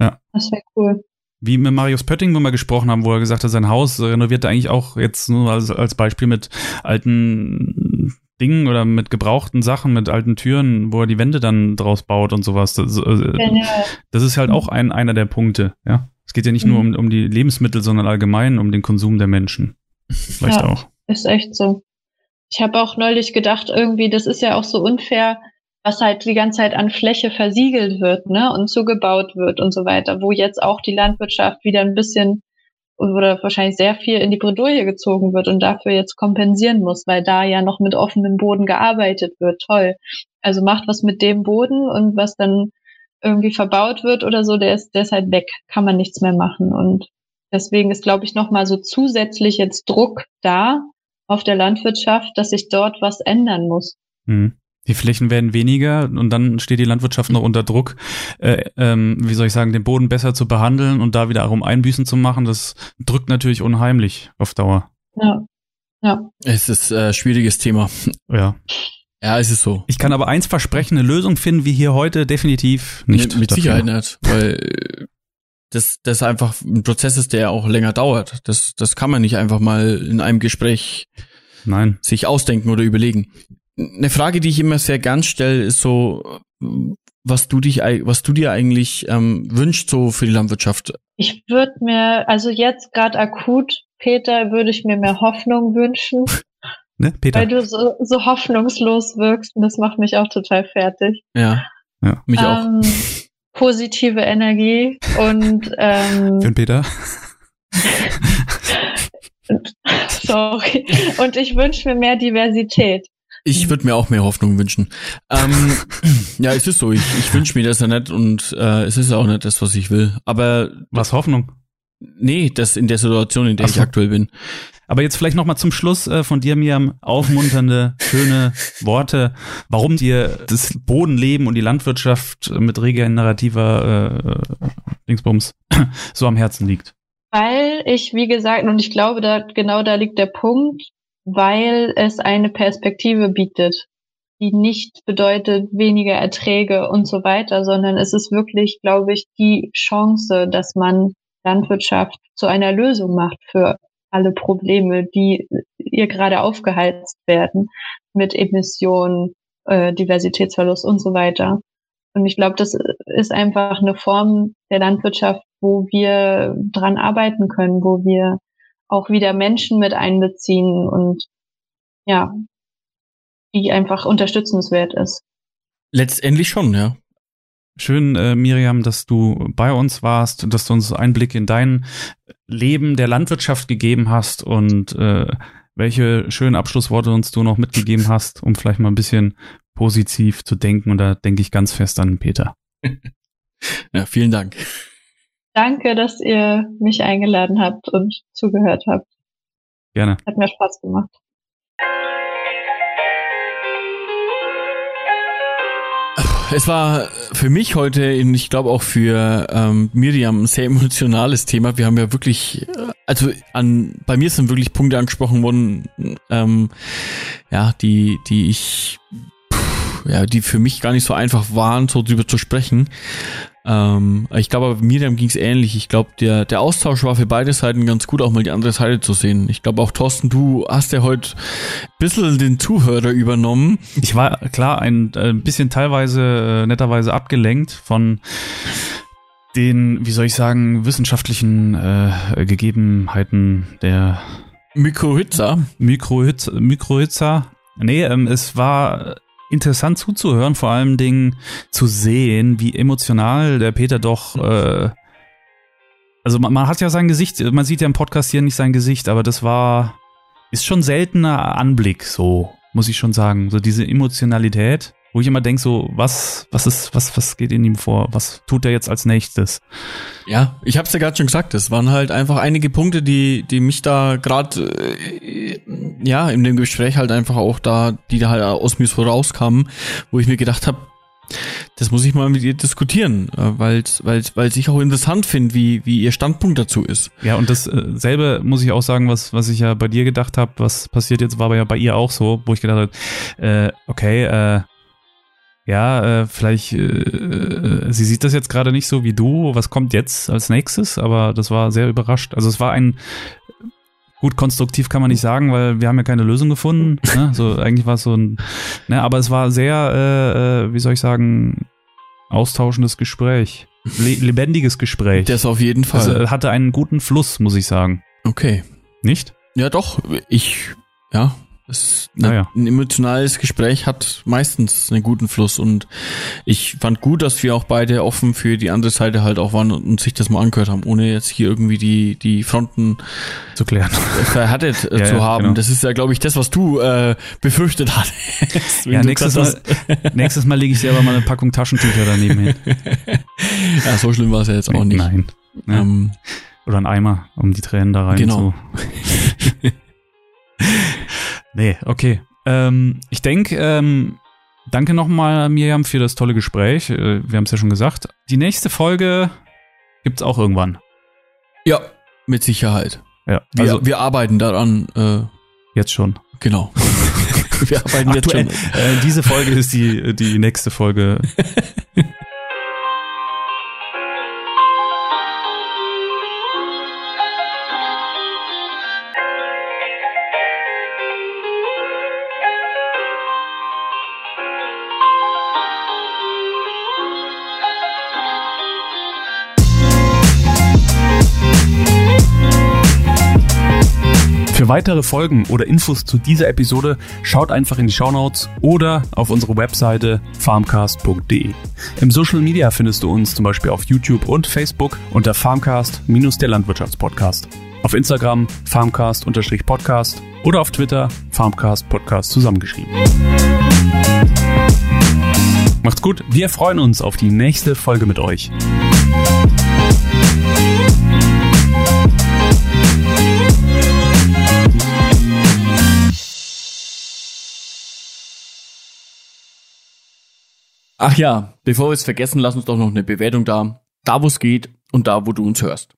Ja. Das wäre cool. Wie mit Marius Pötting, wo wir gesprochen haben, wo er gesagt hat, sein Haus renoviert er eigentlich auch jetzt nur als, als Beispiel mit alten Dingen oder mit gebrauchten Sachen, mit alten Türen, wo er die Wände dann draus baut und sowas. Das, äh, das ist halt auch ein, einer der Punkte, ja. Es geht ja nicht mhm. nur um, um die Lebensmittel, sondern allgemein um den Konsum der Menschen. Vielleicht ja, auch. Ist echt so. Ich habe auch neulich gedacht, irgendwie, das ist ja auch so unfair, was halt die ganze Zeit an Fläche versiegelt wird, ne, und zugebaut wird und so weiter, wo jetzt auch die Landwirtschaft wieder ein bisschen oder wahrscheinlich sehr viel in die Bredouille gezogen wird und dafür jetzt kompensieren muss, weil da ja noch mit offenem Boden gearbeitet wird. Toll. Also macht was mit dem Boden und was dann irgendwie verbaut wird oder so, der ist, der ist halt weg, kann man nichts mehr machen. Und deswegen ist, glaube ich, nochmal so zusätzlich jetzt Druck da, auf der Landwirtschaft, dass sich dort was ändern muss. Hm. Die Flächen werden weniger und dann steht die Landwirtschaft noch unter Druck, äh, ähm, wie soll ich sagen, den Boden besser zu behandeln und da wiederum Einbüßen zu machen. Das drückt natürlich unheimlich auf Dauer. Ja. Ja. Es ist ein äh, schwieriges Thema. Ja. Ja, es ist so. Ich kann aber eins versprechen, eine Lösung finden wir hier heute definitiv nicht. Mit, mit Sicherheit nicht, weil das, das einfach ein Prozess ist, der auch länger dauert. Das, das kann man nicht einfach mal in einem Gespräch Nein. sich ausdenken oder überlegen. Eine Frage, die ich immer sehr gern stelle, ist so, was du dich, was du dir eigentlich ähm, wünschst so für die Landwirtschaft. Ich würde mir also jetzt gerade akut Peter, würde ich mir mehr Hoffnung wünschen. Ne, Peter? Weil du so, so hoffnungslos wirkst und das macht mich auch total fertig. Ja. Ja, mich auch. Positive Energie und ähm, Für den Peter. sorry. Und ich wünsche mir mehr Diversität. Ich würde mir auch mehr Hoffnung wünschen. Ähm, ja, es ist so. Ich, ich wünsche mir das ja nicht und äh, es ist ja auch nicht das, was ich will. Aber was Hoffnung? Nee, das in der Situation, in der so. ich aktuell bin. Aber jetzt vielleicht nochmal zum Schluss äh, von dir, Miam, aufmunternde, schöne Worte, warum dir das Bodenleben und die Landwirtschaft mit regenerativer äh, Dingsbums so am Herzen liegt. Weil ich, wie gesagt, und ich glaube, da genau da liegt der Punkt, weil es eine Perspektive bietet, die nicht bedeutet weniger Erträge und so weiter, sondern es ist wirklich, glaube ich, die Chance, dass man Landwirtschaft zu einer Lösung macht für alle Probleme, die ihr gerade aufgeheizt werden mit Emissionen, äh, Diversitätsverlust und so weiter. Und ich glaube, das ist einfach eine Form der Landwirtschaft, wo wir dran arbeiten können, wo wir auch wieder Menschen mit einbeziehen und ja, die einfach unterstützenswert ist. Letztendlich schon, ja. Schön, äh, Miriam, dass du bei uns warst, dass du uns Einblick in dein Leben der Landwirtschaft gegeben hast und äh, welche schönen Abschlussworte uns du noch mitgegeben hast, um vielleicht mal ein bisschen positiv zu denken. Und da denke ich ganz fest an Peter. ja, vielen Dank. Danke, dass ihr mich eingeladen habt und zugehört habt. Gerne. Hat mir Spaß gemacht. Es war für mich heute, ich glaube auch für ähm, Miriam, ein sehr emotionales Thema. Wir haben ja wirklich, also an bei mir sind wirklich Punkte angesprochen worden, ähm, ja, die, die ich, ja, die für mich gar nicht so einfach waren, so drüber zu sprechen. Ähm, ich glaube, Miriam ging es ähnlich. Ich glaube, der, der Austausch war für beide Seiten ganz gut, auch mal die andere Seite zu sehen. Ich glaube auch, Thorsten, du hast ja heute ein bisschen den Zuhörer übernommen. Ich war klar ein, ein äh, bisschen teilweise äh, netterweise abgelenkt von den, wie soll ich sagen, wissenschaftlichen äh, Gegebenheiten der Mikrohitzer. Mikrohitzer. Mikrohitzer. Nee, ähm, es war interessant zuzuhören, vor allen Dingen zu sehen, wie emotional der Peter doch. Äh, also man, man hat ja sein Gesicht, man sieht ja im Podcast hier nicht sein Gesicht, aber das war ist schon seltener Anblick, so muss ich schon sagen, so diese Emotionalität wo ich immer denke, so, was, was ist, was, was geht in ihm vor? Was tut er jetzt als nächstes? Ja, ich hab's ja gerade schon gesagt, es waren halt einfach einige Punkte, die, die mich da gerade, äh, ja, in dem Gespräch halt einfach auch da, die da halt aus mir so rauskamen, wo ich mir gedacht habe, das muss ich mal mit ihr diskutieren, äh, weil weil weil ich auch interessant finde, wie wie ihr Standpunkt dazu ist. Ja, und dasselbe äh, muss ich auch sagen, was was ich ja bei dir gedacht habe, was passiert jetzt, war aber ja bei ihr auch so, wo ich gedacht habe, äh, okay, äh, ja, äh, vielleicht, äh, äh, sie sieht das jetzt gerade nicht so wie du, was kommt jetzt als nächstes, aber das war sehr überrascht. Also es war ein, gut konstruktiv kann man nicht sagen, weil wir haben ja keine Lösung gefunden. Ne? So eigentlich war es so ein, ne, aber es war sehr, äh, äh wie soll ich sagen, austauschendes Gespräch, Le lebendiges Gespräch. Das auf jeden Fall. Also hatte einen guten Fluss, muss ich sagen. Okay. Nicht? Ja, doch. Ich, ja, es, naja. Ein emotionales Gespräch hat meistens einen guten Fluss und ich fand gut, dass wir auch beide offen für die andere Seite halt auch waren und sich das mal angehört haben, ohne jetzt hier irgendwie die, die Fronten zu klären, verhattet äh, ja, zu ja, haben. Genau. Das ist ja, glaube ich, das, was du äh, befürchtet hattest. Ja, nächstes Mal, nächstes Mal lege ich selber mal eine Packung Taschentücher daneben hin. ja, so schlimm war es ja jetzt auch nicht. Nein. Ähm, Oder ein Eimer, um die Tränen da rein genau. zu. Nee, okay. Ähm, ich denke, ähm, danke nochmal, Miriam, für das tolle Gespräch. Äh, wir haben es ja schon gesagt. Die nächste Folge gibt's auch irgendwann. Ja, mit Sicherheit. Ja, also wir, wir arbeiten daran. Äh, jetzt schon. Genau. wir arbeiten jetzt schon. Äh, diese Folge ist die, die nächste Folge. Für weitere Folgen oder Infos zu dieser Episode schaut einfach in die Shownotes oder auf unsere Webseite farmcast.de. Im Social Media findest du uns zum Beispiel auf YouTube und Facebook unter Farmcast minus der Landwirtschaftspodcast. Auf Instagram farmcast-podcast oder auf Twitter farmcast podcast zusammengeschrieben. Macht's gut, wir freuen uns auf die nächste Folge mit euch. Ach ja, bevor wir es vergessen, lass uns doch noch eine Bewertung da. Da, wo es geht und da, wo du uns hörst.